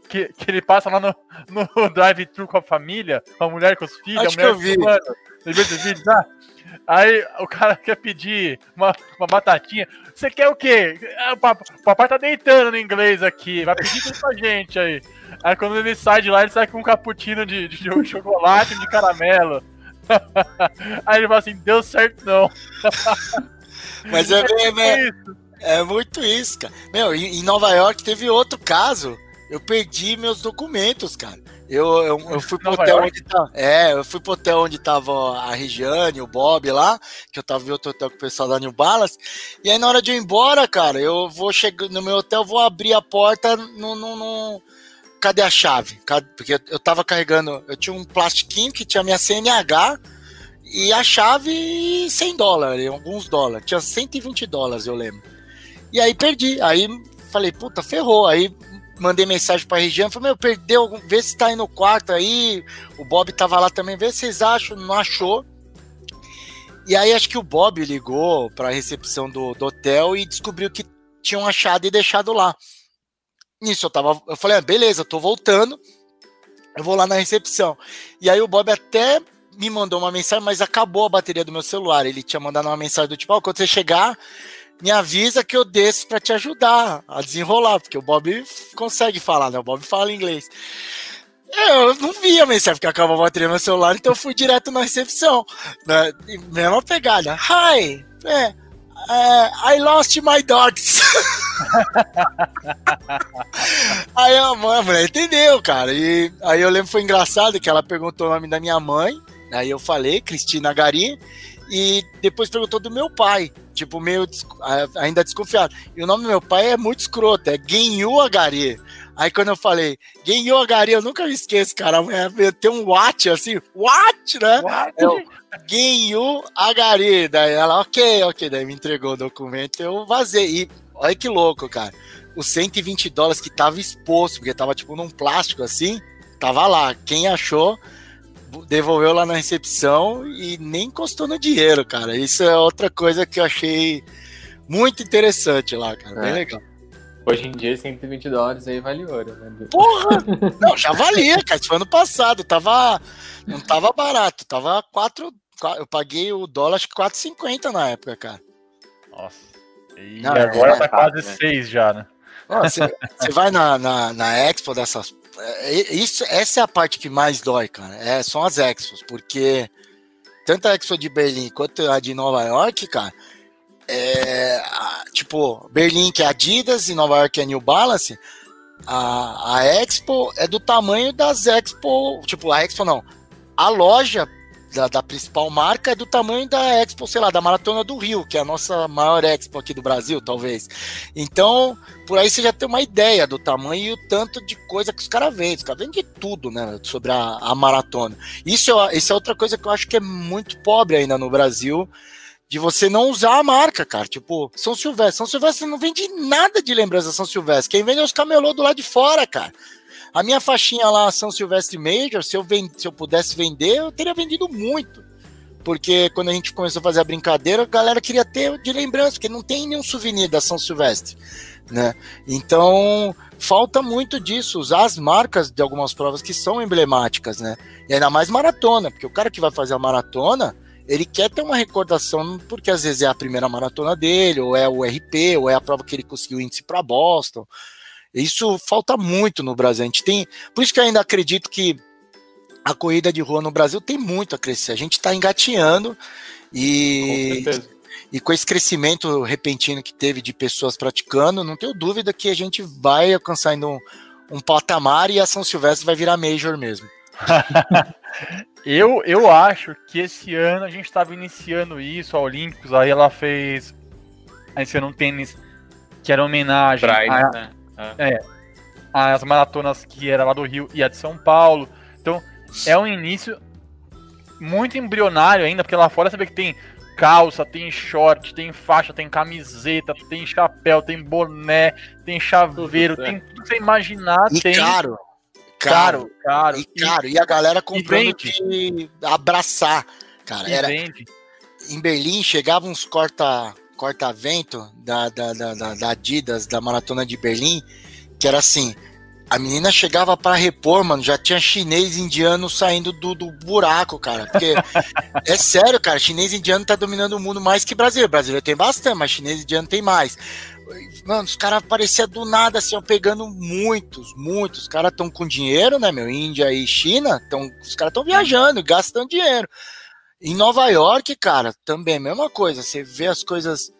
que, que ele passa lá no, no (laughs) drive-thru com a família, com a mulher com os filhos,
Acho
a mulher
que eu vi. Mano,
vídeo, tá? Aí o cara quer pedir uma, uma batatinha. Você quer o quê? Ah, o papai tá deitando no inglês aqui. Vai pedir tudo pra gente aí. Aí quando ele sai de lá, ele sai com um cappuccino de, de, de (laughs) chocolate de caramelo. (laughs) Aí ele fala assim, deu certo não.
Mas é, é, é, é, muito isso, cara. Meu, em Nova York teve outro caso eu perdi meus documentos, cara. Eu, eu, eu fui pro hotel onde tava. É, eu fui pro hotel onde tava a Regiane, o Bob lá, que eu tava em outro hotel com o pessoal da New Balance. E aí, na hora de eu ir embora, cara, eu vou chegar no meu hotel, vou abrir a porta no. no, no... Cadê a chave? Porque eu tava carregando. Eu tinha um plastiquinho que tinha minha CNH e a chave 100 dólares, alguns dólares. Tinha 120 dólares, eu lembro. E aí perdi. Aí falei, puta, ferrou. Aí mandei mensagem pra região, falei, meu, perdeu, vê se tá aí no quarto aí. O Bob tava lá também, vê se vocês acham, não achou. E aí acho que o Bob ligou para a recepção do, do, hotel e descobriu que tinham achado e deixado lá. Nisso eu tava, eu falei, ah, beleza, tô voltando. Eu vou lá na recepção. E aí o Bob até me mandou uma mensagem, mas acabou a bateria do meu celular. Ele tinha mandado uma mensagem do tipo, quando você chegar, me avisa que eu desço para te ajudar a desenrolar, porque o Bob consegue falar, né? O Bob fala inglês. Eu não vi a mensagem porque acabou a bateria no celular, então eu fui direto na recepção. Né? Mesma pegada. Hi! É, uh, I lost my dogs. (laughs) aí a, mãe, a mulher entendeu, cara. E aí eu lembro foi engraçado que ela perguntou o nome da minha mãe. Aí eu falei, Cristina Gari. E depois perguntou do meu pai. Tipo, meio ainda desconfiado. E o nome do meu pai é muito escroto, é Genyu Agari. Aí quando eu falei, Genyu Agari, eu nunca me esqueço, cara. Tem um what assim, what, né? What? É o Genyu Agari. Daí ela, ok, ok. Daí me entregou o documento, eu vazei. E olha que louco, cara. Os 120 dólares que tava exposto, porque tava tipo num plástico assim, tava lá. Quem achou, devolveu lá na recepção e nem encostou no dinheiro, cara. Isso é outra coisa que eu achei muito interessante lá, cara. Bem é. legal.
Hoje em dia, 120 dólares aí vale ouro,
né? Porra! Não, já valia, cara. Isso foi ano passado. Tava, não tava barato. Tava 4. Eu paguei o dólar, acho que 4,50 na época, cara.
Nossa. E não, agora é, tá quase 6 né? já, né?
Você vai na, na, na Expo dessas. É, isso, essa é a parte que mais dói, cara. É, são as Expos, porque tanto a Expo de Berlim quanto a de Nova York, cara, é, tipo, Berlim que é Adidas e Nova York é New Balance, a, a Expo é do tamanho das Expo, tipo, a Expo não, a loja da, da, principal marca é do tamanho da Expo, sei lá, da Maratona do Rio, que é a nossa maior Expo aqui do Brasil, talvez. Então, por aí você já tem uma ideia do tamanho e o tanto de coisa que os caras vendem. Os caras vendem de tudo, né, sobre a, a maratona. Isso, é, isso é outra coisa que eu acho que é muito pobre ainda no Brasil, de você não usar a marca, cara. Tipo, São Silvestre. São Silvestre não vende nada de lembrança São Silvestre. Quem vende é os camelô do lado de fora, cara. A minha faixinha lá, São Silvestre Major, se eu, vend... se eu pudesse vender, eu teria vendido muito. Porque quando a gente começou a fazer a brincadeira, a galera queria ter de lembrança, porque não tem nenhum souvenir da São Silvestre. Né? Então, falta muito disso, usar as marcas de algumas provas que são emblemáticas, né? E ainda mais maratona, porque o cara que vai fazer a maratona, ele quer ter uma recordação, porque às vezes é a primeira maratona dele, ou é o RP, ou é a prova que ele conseguiu índice para Boston. Isso falta muito no Brasil. A gente tem, por isso que eu ainda acredito que a corrida de rua no Brasil tem muito a crescer. A gente está engateando e com e com esse crescimento repentino que teve de pessoas praticando, não tenho dúvida que a gente vai alcançar um, um patamar e a São Silvestre vai virar major mesmo. (laughs)
Eu, eu acho que esse ano a gente estava iniciando isso, a Olímpicos, aí ela fez esse ano um tênis que era homenagem Brian, a, né? É, as maratonas que era lá do Rio e a de São Paulo. Então é um início muito embrionário ainda, porque lá fora você vê que tem calça, tem short, tem faixa, tem camiseta, tem chapéu, tem boné, tem chaveiro, tudo, tem tudo que você imaginar.
E
tem.
caro caro, caro. E caro. E a galera comprando de abraçar, cara. Era, em Berlim chegava uns corta corta-vento da, da, da, da Adidas, da Maratona de Berlim, que era assim, a menina chegava para repor, mano, já tinha chinês indiano saindo do, do buraco, cara. Porque (laughs) é sério, cara, chinês indiano tá dominando o mundo mais que brasileiro. Brasileiro tem bastante, mas chinês indiano tem mais. Mano, os caras pareciam do nada, assim, ó, pegando muitos, muitos. Os caras estão com dinheiro, né, meu? Índia e China, tão, os caras estão viajando, gastando dinheiro. Em Nova York, cara, também, mesma coisa. Você vê as coisas.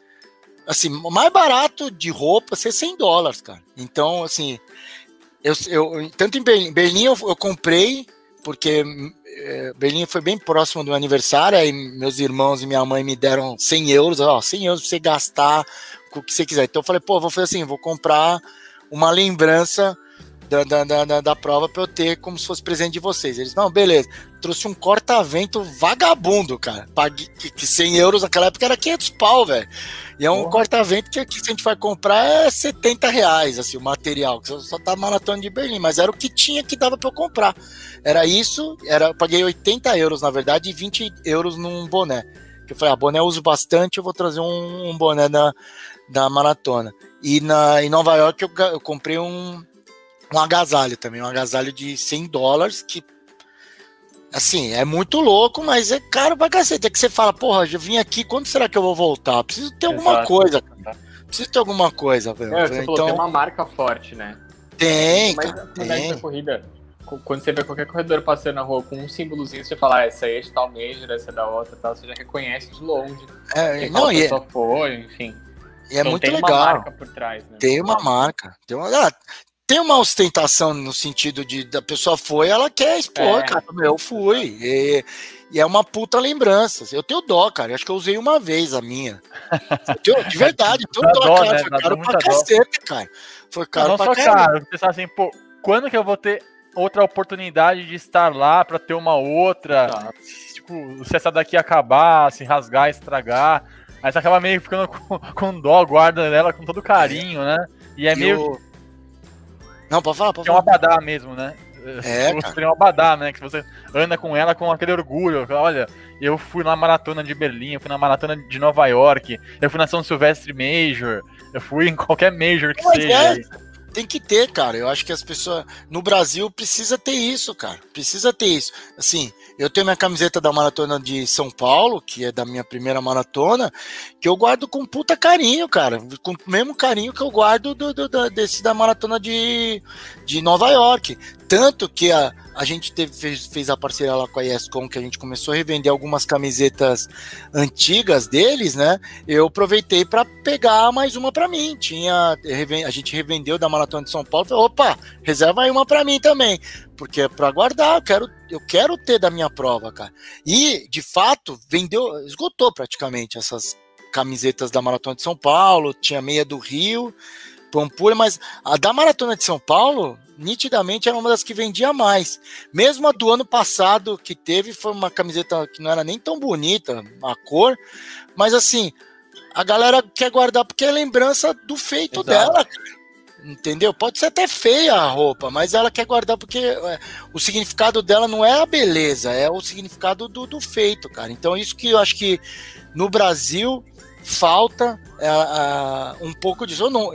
Assim, mais barato de roupa ser 100 dólares, cara. Então, assim, eu, eu tanto em Berlim, Berlim eu, eu comprei, porque é, Berlim foi bem próximo do meu aniversário, aí meus irmãos e minha mãe me deram 100 euros, ó, 100 euros pra você gastar com o que você quiser. Então eu falei, pô, vou fazer assim, vou comprar uma lembrança da, da, da, da prova pra eu ter como se fosse presente de vocês. Eles, não, beleza. Trouxe um corta-vento vagabundo, cara. Paguei, que, que 100 euros naquela época era 500 pau, velho. E é um corta-vento que aqui, se a gente vai comprar, é 70 reais, assim, o material. Que só, só tá maratona de Berlim, mas era o que tinha que dava pra eu comprar. Era isso, era, eu paguei 80 euros, na verdade, e 20 euros num boné. Que eu falei, ah, boné eu uso bastante, eu vou trazer um, um boné da, da maratona. E na, em Nova York eu, eu comprei um, um agasalho também, um agasalho de 100 dólares, que assim, é muito louco, mas é caro pra cacete. É que você fala, porra, já vim aqui, quando será que eu vou voltar? Preciso ter alguma Exato. coisa, cara. Preciso ter alguma coisa, velho.
É, você então, falou, tem uma marca forte, né?
Tem,
mas,
cara,
tem. corrida, quando você vê qualquer corredor passando na rua com um símbolozinho, você fala, ah, essa aí é de tal major, essa é da outra, tal, você já reconhece de longe.
É, não, e
é... foi, enfim.
E é então, muito tem legal. Tem uma marca por trás, né? Tem uma marca. Tem uma, ah, tem uma ostentação no sentido de da pessoa foi, ela quer expor, é. cara. Eu fui. E, e, é uma puta lembrança. Eu tenho dó, cara. Eu acho que eu usei uma vez a minha. Tenho, de (laughs) verdade, tenho dó, dó, cara. Né? Foi caro pra cacete, cara. Foi caro não pra
só caro. Pensar assim, pô, quando que eu vou ter outra oportunidade de estar lá para ter uma outra? Tá. Tipo, se essa daqui acabar, se rasgar, estragar. Aí você acaba meio ficando (laughs) com, com dó, guarda ela com todo carinho, né? E é meio.
Não, pode falar, pode
falar. É um abadá mesmo, né?
É, (laughs)
seria um abadá, né? Que você anda com ela com aquele orgulho. Olha, eu fui na maratona de Berlim, eu fui na maratona de Nova York, eu fui na São Silvestre Major, eu fui em qualquer Major que Mas seja. É
tem que ter, cara. Eu acho que as pessoas no Brasil precisa ter isso, cara. Precisa ter isso. Assim, eu tenho minha camiseta da maratona de São Paulo, que é da minha primeira maratona, que eu guardo com puta carinho, cara. Com o mesmo carinho que eu guardo do, do, do desse da maratona de, de Nova York. Tanto que a, a gente teve, fez, fez a parceria lá com a ESCOM, que a gente começou a revender algumas camisetas antigas deles, né? Eu aproveitei para pegar mais uma para mim. Tinha a gente revendeu da Maratona de São Paulo, falei, opa, reserva aí uma para mim também, porque é para guardar, eu quero, eu quero ter da minha prova, cara. E de fato, vendeu, esgotou praticamente essas camisetas da Maratona de São Paulo, tinha meia do Rio, Pampulha, mas a da Maratona de São Paulo nitidamente era uma das que vendia mais. Mesmo a do ano passado que teve foi uma camiseta que não era nem tão bonita, a cor, mas assim, a galera quer guardar porque é lembrança do feito Exato. dela. Entendeu? Pode ser até feia a roupa, mas ela quer guardar porque é, o significado dela não é a beleza, é o significado do, do feito, cara. Então, isso que eu acho que no Brasil falta é, um pouco disso. Eu não,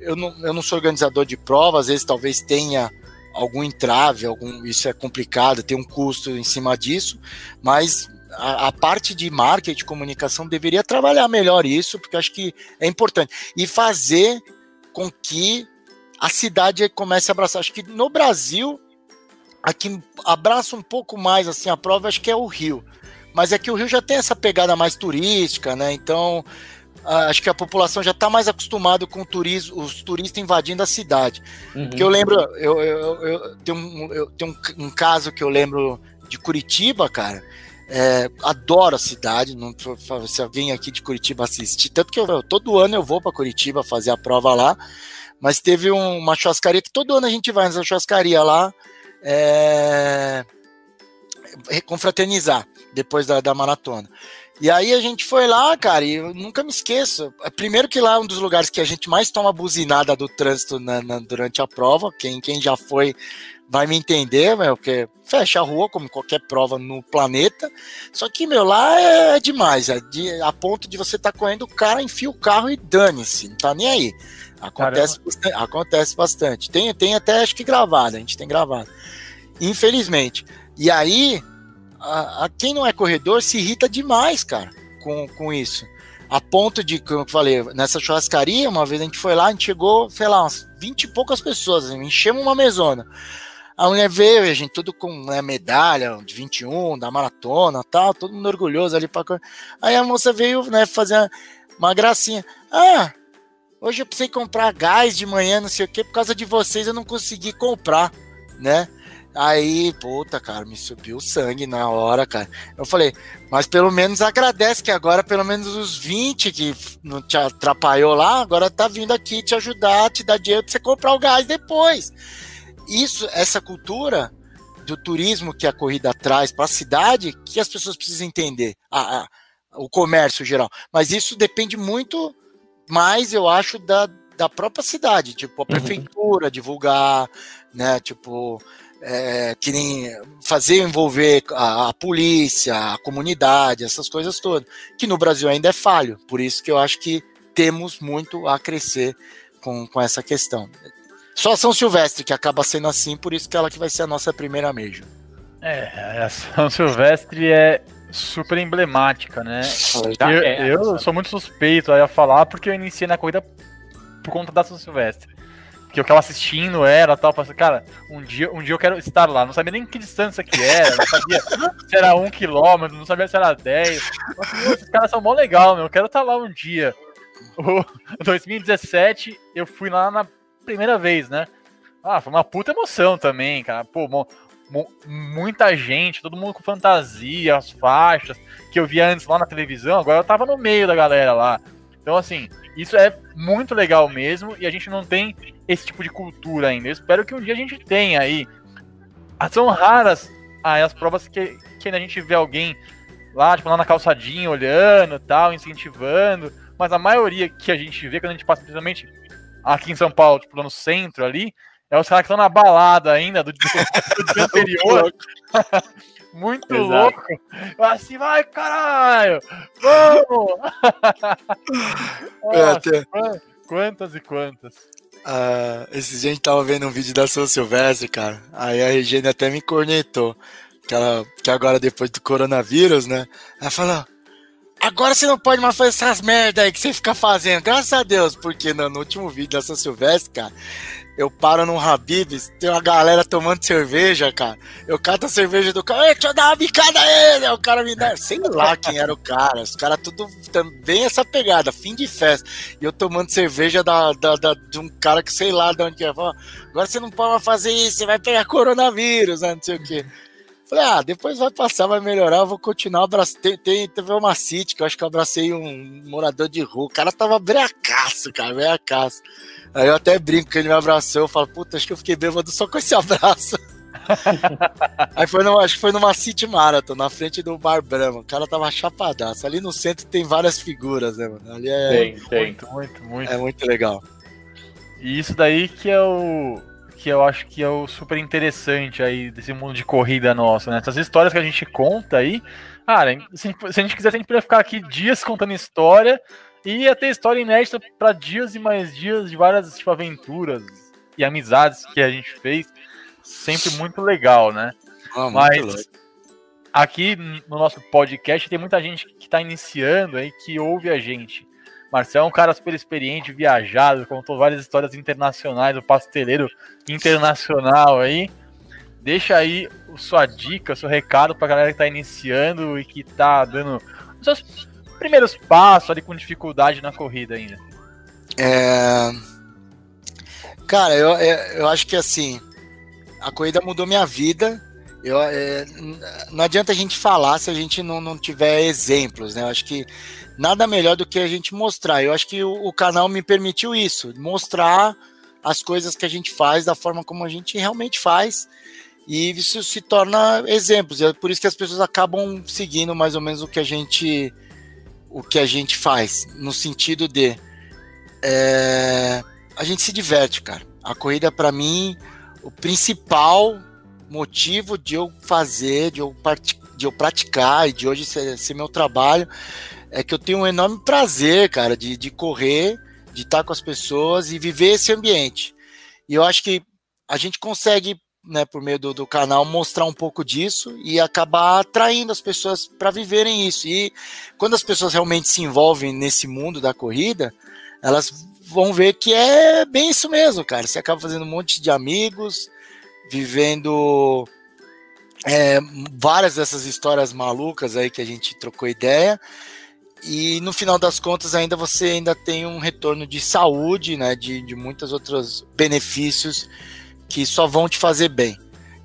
eu não, eu não sou organizador de prova, às vezes talvez tenha algum entrave, algum, isso é complicado, tem um custo em cima disso, mas a, a, parte de marketing e comunicação deveria trabalhar melhor isso, porque acho que é importante. E fazer com que a cidade comece a abraçar. Acho que no Brasil, aqui abraça um pouco mais assim a prova, acho que é o Rio. Mas é que o Rio já tem essa pegada mais turística, né? Então acho que a população já está mais acostumada com turismo, os turistas invadindo a cidade. Uhum. Porque eu lembro, eu, eu, eu tenho, um, eu tenho um, um, caso que eu lembro de Curitiba, cara. É, adoro a cidade, não se alguém aqui de Curitiba assistir, tanto que eu, todo ano eu vou para Curitiba fazer a prova lá, mas teve um, uma churrascaria que todo ano a gente vai nessa churrascaria lá é, confraternizar depois da, da maratona. E aí a gente foi lá, cara, e eu nunca me esqueço. Primeiro que lá é um dos lugares que a gente mais toma buzinada do trânsito na, na, durante a prova. Quem, quem já foi vai me entender, meu, porque fecha a rua como qualquer prova no planeta. Só que, meu, lá é, é demais, é de, a ponto de você estar tá correndo, o cara enfia o carro e dane-se, não tá nem aí. Acontece, bastante, acontece bastante. Tem, tem até acho que gravado, a gente tem gravado. Infelizmente. E aí, a, a, quem não é corredor se irrita demais, cara, com, com isso. A ponto de, como eu falei, nessa churrascaria, uma vez a gente foi lá, a gente chegou, sei lá, umas 20 e poucas pessoas, assim, enchemos uma mesona. A mulher veio, a gente tudo com né, medalha de 21, da maratona tal, todo mundo orgulhoso ali pra. Aí a moça veio, né, fazer uma gracinha. Ah, hoje eu precisei comprar gás de manhã, não sei o que, por causa de vocês eu não consegui comprar, né? Aí, puta, cara, me subiu o sangue na hora, cara. Eu falei, mas pelo menos agradece que agora pelo menos os 20 que não te atrapalhou lá, agora tá vindo aqui te ajudar, te dar dinheiro pra você comprar o gás depois. isso, essa cultura do turismo que a corrida traz para a cidade, que as pessoas precisam entender, a, a, o comércio geral. Mas isso depende muito mais, eu acho, da, da própria cidade, tipo a uhum. prefeitura uhum. divulgar, né, tipo é, que nem fazer envolver a, a, polícia, a comunidade, essas coisas todas, que no Brasil ainda é falho. Por isso que eu acho que temos muito a crescer com, com essa questão. Só São Silvestre que acaba sendo assim, por isso que ela que vai ser a nossa primeira Major.
É, a São Silvestre é super emblemática, né? Eu, é, eu sou muito suspeito a falar porque eu iniciei na corrida por conta da São Silvestre que eu ficava assistindo era tal, falei, cara, um dia, um dia eu quero estar lá. Não sabia nem que distância que era, não sabia (laughs) se era um quilômetro, não sabia se era dez. Falei, esses caras são mó legal, meu. Eu quero estar lá um dia. (laughs) O 2017, eu fui lá na primeira vez, né? Ah, foi uma puta emoção também, cara. Pô, mo, mo, muita gente, todo mundo com fantasia, as faixas, que eu via antes lá na televisão, agora eu tava no meio da galera lá. Então, assim, isso é muito legal mesmo e a gente não tem esse tipo de cultura ainda. Eu espero que um dia a gente tenha aí. Ah, são raras aí as provas que, que a gente vê alguém lá, tipo, lá na calçadinha olhando tal, incentivando. Mas a maioria que a gente vê quando a gente passa, principalmente aqui em São Paulo, tipo, no centro ali, é os caras que estão na balada ainda do, do dia (laughs) anterior. (laughs) Muito Exato. louco. Assim, vai, caralho! Vamos! (laughs)
É, Nossa,
quantas e quantas.
Uh, esses dias a gente tava vendo um vídeo da São Silvestre, cara. Aí a Regina até me cornetou. Que, ela, que agora, depois do coronavírus, né? Ela falou: Agora você não pode mais fazer essas merda aí que você fica fazendo. Graças a Deus, porque no, no último vídeo da São Silvestre, cara, eu paro num Habib's, tem uma galera tomando cerveja, cara. Eu cato a cerveja do cara, deixa eu dar uma bicada a ele. O cara me dá, sei lá quem era o cara. Os caras tudo também essa pegada, fim de festa. E eu tomando cerveja da, da, da, de um cara que sei lá de onde é. Agora você não pode fazer isso, você vai pegar coronavírus, né? Não sei o quê. Falei, ah, depois vai passar, vai melhorar, eu vou continuar. Abracei, tem, tem, teve uma City que eu acho que eu abracei um morador de rua. O cara tava breacaço, cara, breacaço. Aí eu até brinco que ele me abraçou. Eu falo, puta, acho que eu fiquei bêbado só com esse abraço. (laughs) Aí foi no, acho que foi numa City Marathon, na frente do Bar Brahma. O cara tava chapadaço. Ali no centro tem várias figuras, né, mano? Ali é.
Tem, tem. Muito, muito, muito.
É muito legal.
E isso daí que é o que eu acho que é o super interessante aí desse mundo de corrida nosso, né? Essas histórias que a gente conta aí, cara, se a gente, quiser, a gente poderia ficar aqui dias contando história e ia ter história inédita para dias e mais dias de várias tipo, aventuras e amizades que a gente fez. Sempre muito legal, né?
Ah, Mas
aqui no nosso podcast tem muita gente que está iniciando aí, que ouve a gente. Marcel é um cara super experiente, viajado, contou várias histórias internacionais, o pasteleiro internacional aí. Deixa aí sua dica, seu recado pra galera que tá iniciando e que tá dando os seus primeiros passos ali com dificuldade na corrida ainda.
É... Cara, eu, eu acho que assim, a corrida mudou minha vida. Eu, é, não adianta a gente falar se a gente não, não tiver exemplos, né? Eu acho que nada melhor do que a gente mostrar. Eu acho que o, o, canal me permitiu isso, mostrar as coisas que a gente faz da forma como a gente realmente faz. E isso se torna exemplos. É por isso que as pessoas acabam seguindo mais ou menos o que a gente o que a gente faz, no sentido de é, a gente se diverte, cara. A corrida para mim, o principal motivo de eu fazer, de eu, de eu praticar e de hoje ser, ser meu trabalho é que eu tenho um enorme prazer, cara, de, de correr, de estar com as pessoas e viver esse ambiente. E eu acho que a gente consegue, né, por meio do, do canal, mostrar um pouco disso e acabar atraindo as pessoas para viverem isso. E quando as pessoas realmente se envolvem nesse mundo da corrida, elas vão ver que é bem isso mesmo, cara. Você acaba fazendo um monte de amigos, vivendo é, várias dessas histórias malucas aí que a gente trocou ideia e no final das contas ainda você ainda tem um retorno de saúde, né, de, de muitos outros benefícios que só vão te fazer bem.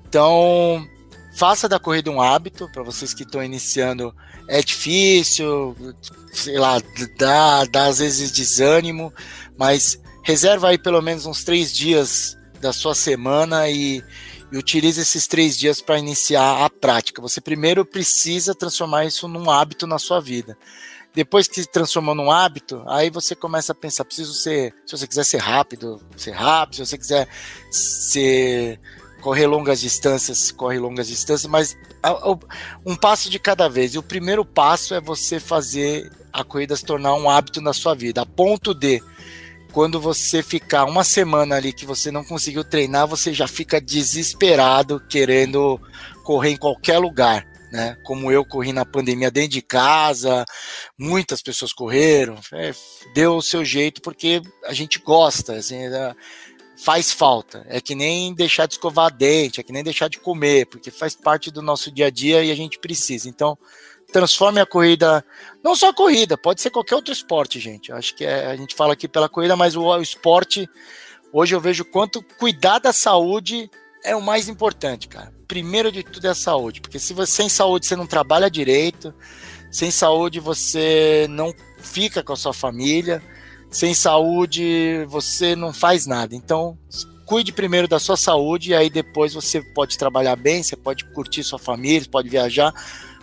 Então, faça da corrida um hábito, para vocês que estão iniciando, é difícil, sei lá, dá, dá às vezes desânimo, mas reserva aí pelo menos uns três dias da sua semana e, e utilize esses três dias para iniciar a prática. Você primeiro precisa transformar isso num hábito na sua vida. Depois que se transformou num hábito, aí você começa a pensar, preciso ser, se você quiser ser rápido, ser rápido, se você quiser ser correr longas distâncias, corre longas distâncias, mas um passo de cada vez. E o primeiro passo é você fazer a corrida se tornar um hábito na sua vida, a ponto de quando você ficar uma semana ali que você não conseguiu treinar, você já fica desesperado querendo correr em qualquer lugar. Né? Como eu corri na pandemia dentro de casa, muitas pessoas correram, é, deu o seu jeito porque a gente gosta, assim, é, faz falta. É que nem deixar de escovar dente, é que nem deixar de comer, porque faz parte do nosso dia a dia e a gente precisa. Então, transforme a corrida, não só a corrida, pode ser qualquer outro esporte, gente. Acho que é, a gente fala aqui pela corrida, mas o, o esporte, hoje eu vejo quanto cuidar da saúde é o mais importante, cara. Primeiro de tudo é a saúde, porque se você sem saúde você não trabalha direito, sem saúde você não fica com a sua família, sem saúde você não faz nada. Então, cuide primeiro da sua saúde e aí depois você pode trabalhar bem, você pode curtir sua família, pode viajar,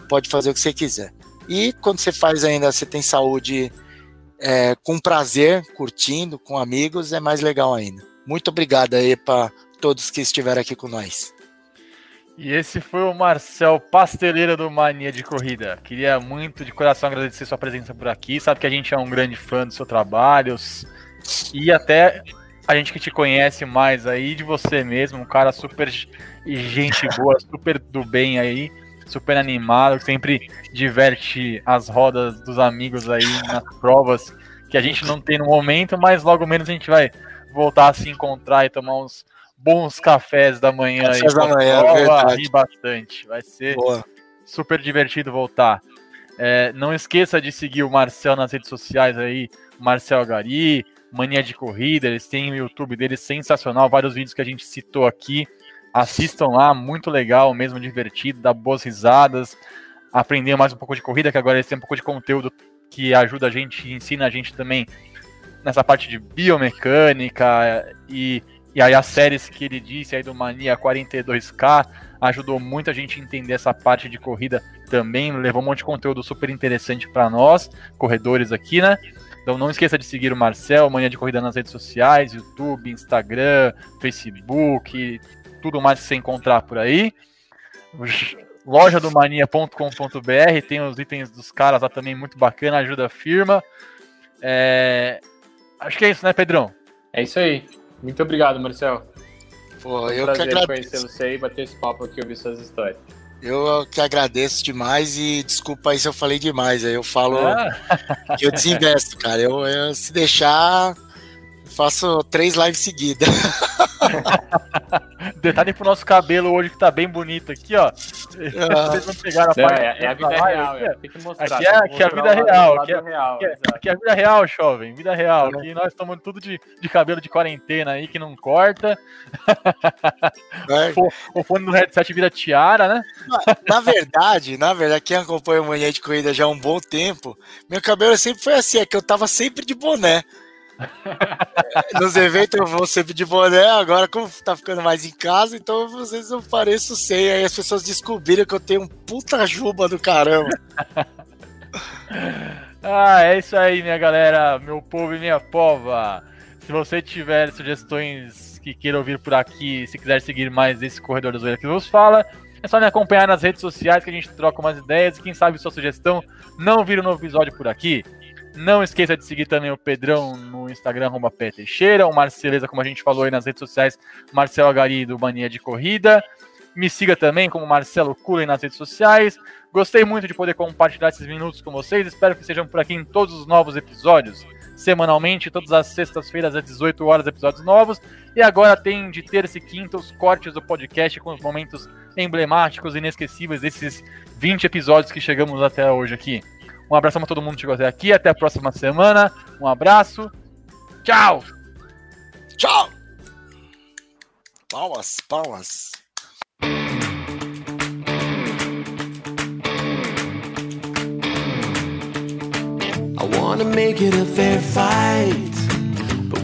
pode fazer o que você quiser. E quando você faz ainda, você tem saúde é, com prazer, curtindo, com amigos, é mais legal ainda. Muito obrigado aí para todos que estiveram aqui com nós.
E esse foi o Marcel Pasteleira do Mania de Corrida. Queria muito de coração agradecer sua presença por aqui. Sabe que a gente é um grande fã do seu trabalho e até a gente que te conhece mais aí de você mesmo, um cara super gente boa, (laughs) super do bem aí, super animado, que sempre diverte as rodas dos amigos aí nas provas que a gente não tem no momento, mas logo menos a gente vai voltar a se encontrar e tomar uns bons cafés da manhã cafés
da manhã,
prova, bastante. Vai ser Boa. super divertido voltar. É, não esqueça de seguir o Marcel nas redes sociais aí, Marcel Gari, Mania de Corrida, eles têm o YouTube deles sensacional, vários vídeos que a gente citou aqui. Assistam lá, muito legal, mesmo divertido, dá boas risadas, aprender mais um pouco de corrida, que agora eles têm um pouco de conteúdo que ajuda a gente, ensina a gente também nessa parte de biomecânica e e aí as séries que ele disse aí do Mania 42K ajudou muito a gente a entender essa parte de corrida também, levou um monte de conteúdo super interessante para nós, corredores aqui, né? Então não esqueça de seguir o Marcel, Mania de Corrida nas redes sociais, YouTube, Instagram, Facebook, tudo mais que você encontrar por aí. Loja do mania.com.br, tem os itens dos caras lá também muito bacana, ajuda a firma. É... Acho que é isso, né, Pedrão?
É isso aí. Muito obrigado, Marcel.
Pô, eu prazer que agradeço.
conhecer você e bater esse papo aqui, ouvir suas histórias.
Eu que agradeço demais e desculpa aí se eu falei demais. Aí eu falo ah. que eu desinvesto, cara. Eu, eu se deixar, faço três lives seguidas. (laughs)
Detalhe pro nosso cabelo hoje que tá bem bonito aqui, ó.
Ah. Vocês não pegaram a parte. É, é a vida real, é. tem que mostrar.
Aqui é, aqui é a vida real. Aqui é, real aqui, é, aqui é a vida real, jovem. Vida real. É. Aqui nós estamos tudo de, de cabelo de quarentena aí que não corta. (laughs) o fone do headset vira tiara, né?
Na, na verdade, na verdade, quem acompanha o Manhã de Corrida já há um bom tempo, meu cabelo sempre foi assim, é que eu tava sempre de boné. (laughs) Nos eventos eu vou sempre de boné, agora como tá ficando mais em casa, então vocês não pareço sem. Aí as pessoas descobriram que eu tenho um puta juba do caramba. (laughs)
ah, é isso aí, minha galera, meu povo e minha pova. Se você tiver sugestões que queira ouvir por aqui, se quiser seguir mais esse corredor da zoeira que nos fala, é só me acompanhar nas redes sociais que a gente troca umas ideias e quem sabe sua sugestão não vira um novo episódio por aqui. Não esqueça de seguir também o Pedrão no Instagram, arroba Teixeira, o Marceleza, como a gente falou aí nas redes sociais, Marcelo Agari do Mania de Corrida. Me siga também como Marcelo Cullen nas redes sociais. Gostei muito de poder compartilhar esses minutos com vocês. Espero que sejam por aqui em todos os novos episódios. Semanalmente, todas as sextas-feiras às 18 horas, episódios novos. E agora tem de terça e quinta os cortes do podcast com os momentos emblemáticos inesquecíveis desses 20 episódios que chegamos até hoje aqui. Um abraço para todo mundo que chegou até aqui. Até a próxima semana. Um abraço. Tchau.
Tchau. Palmas, palmas. I wanna make it a fair fight.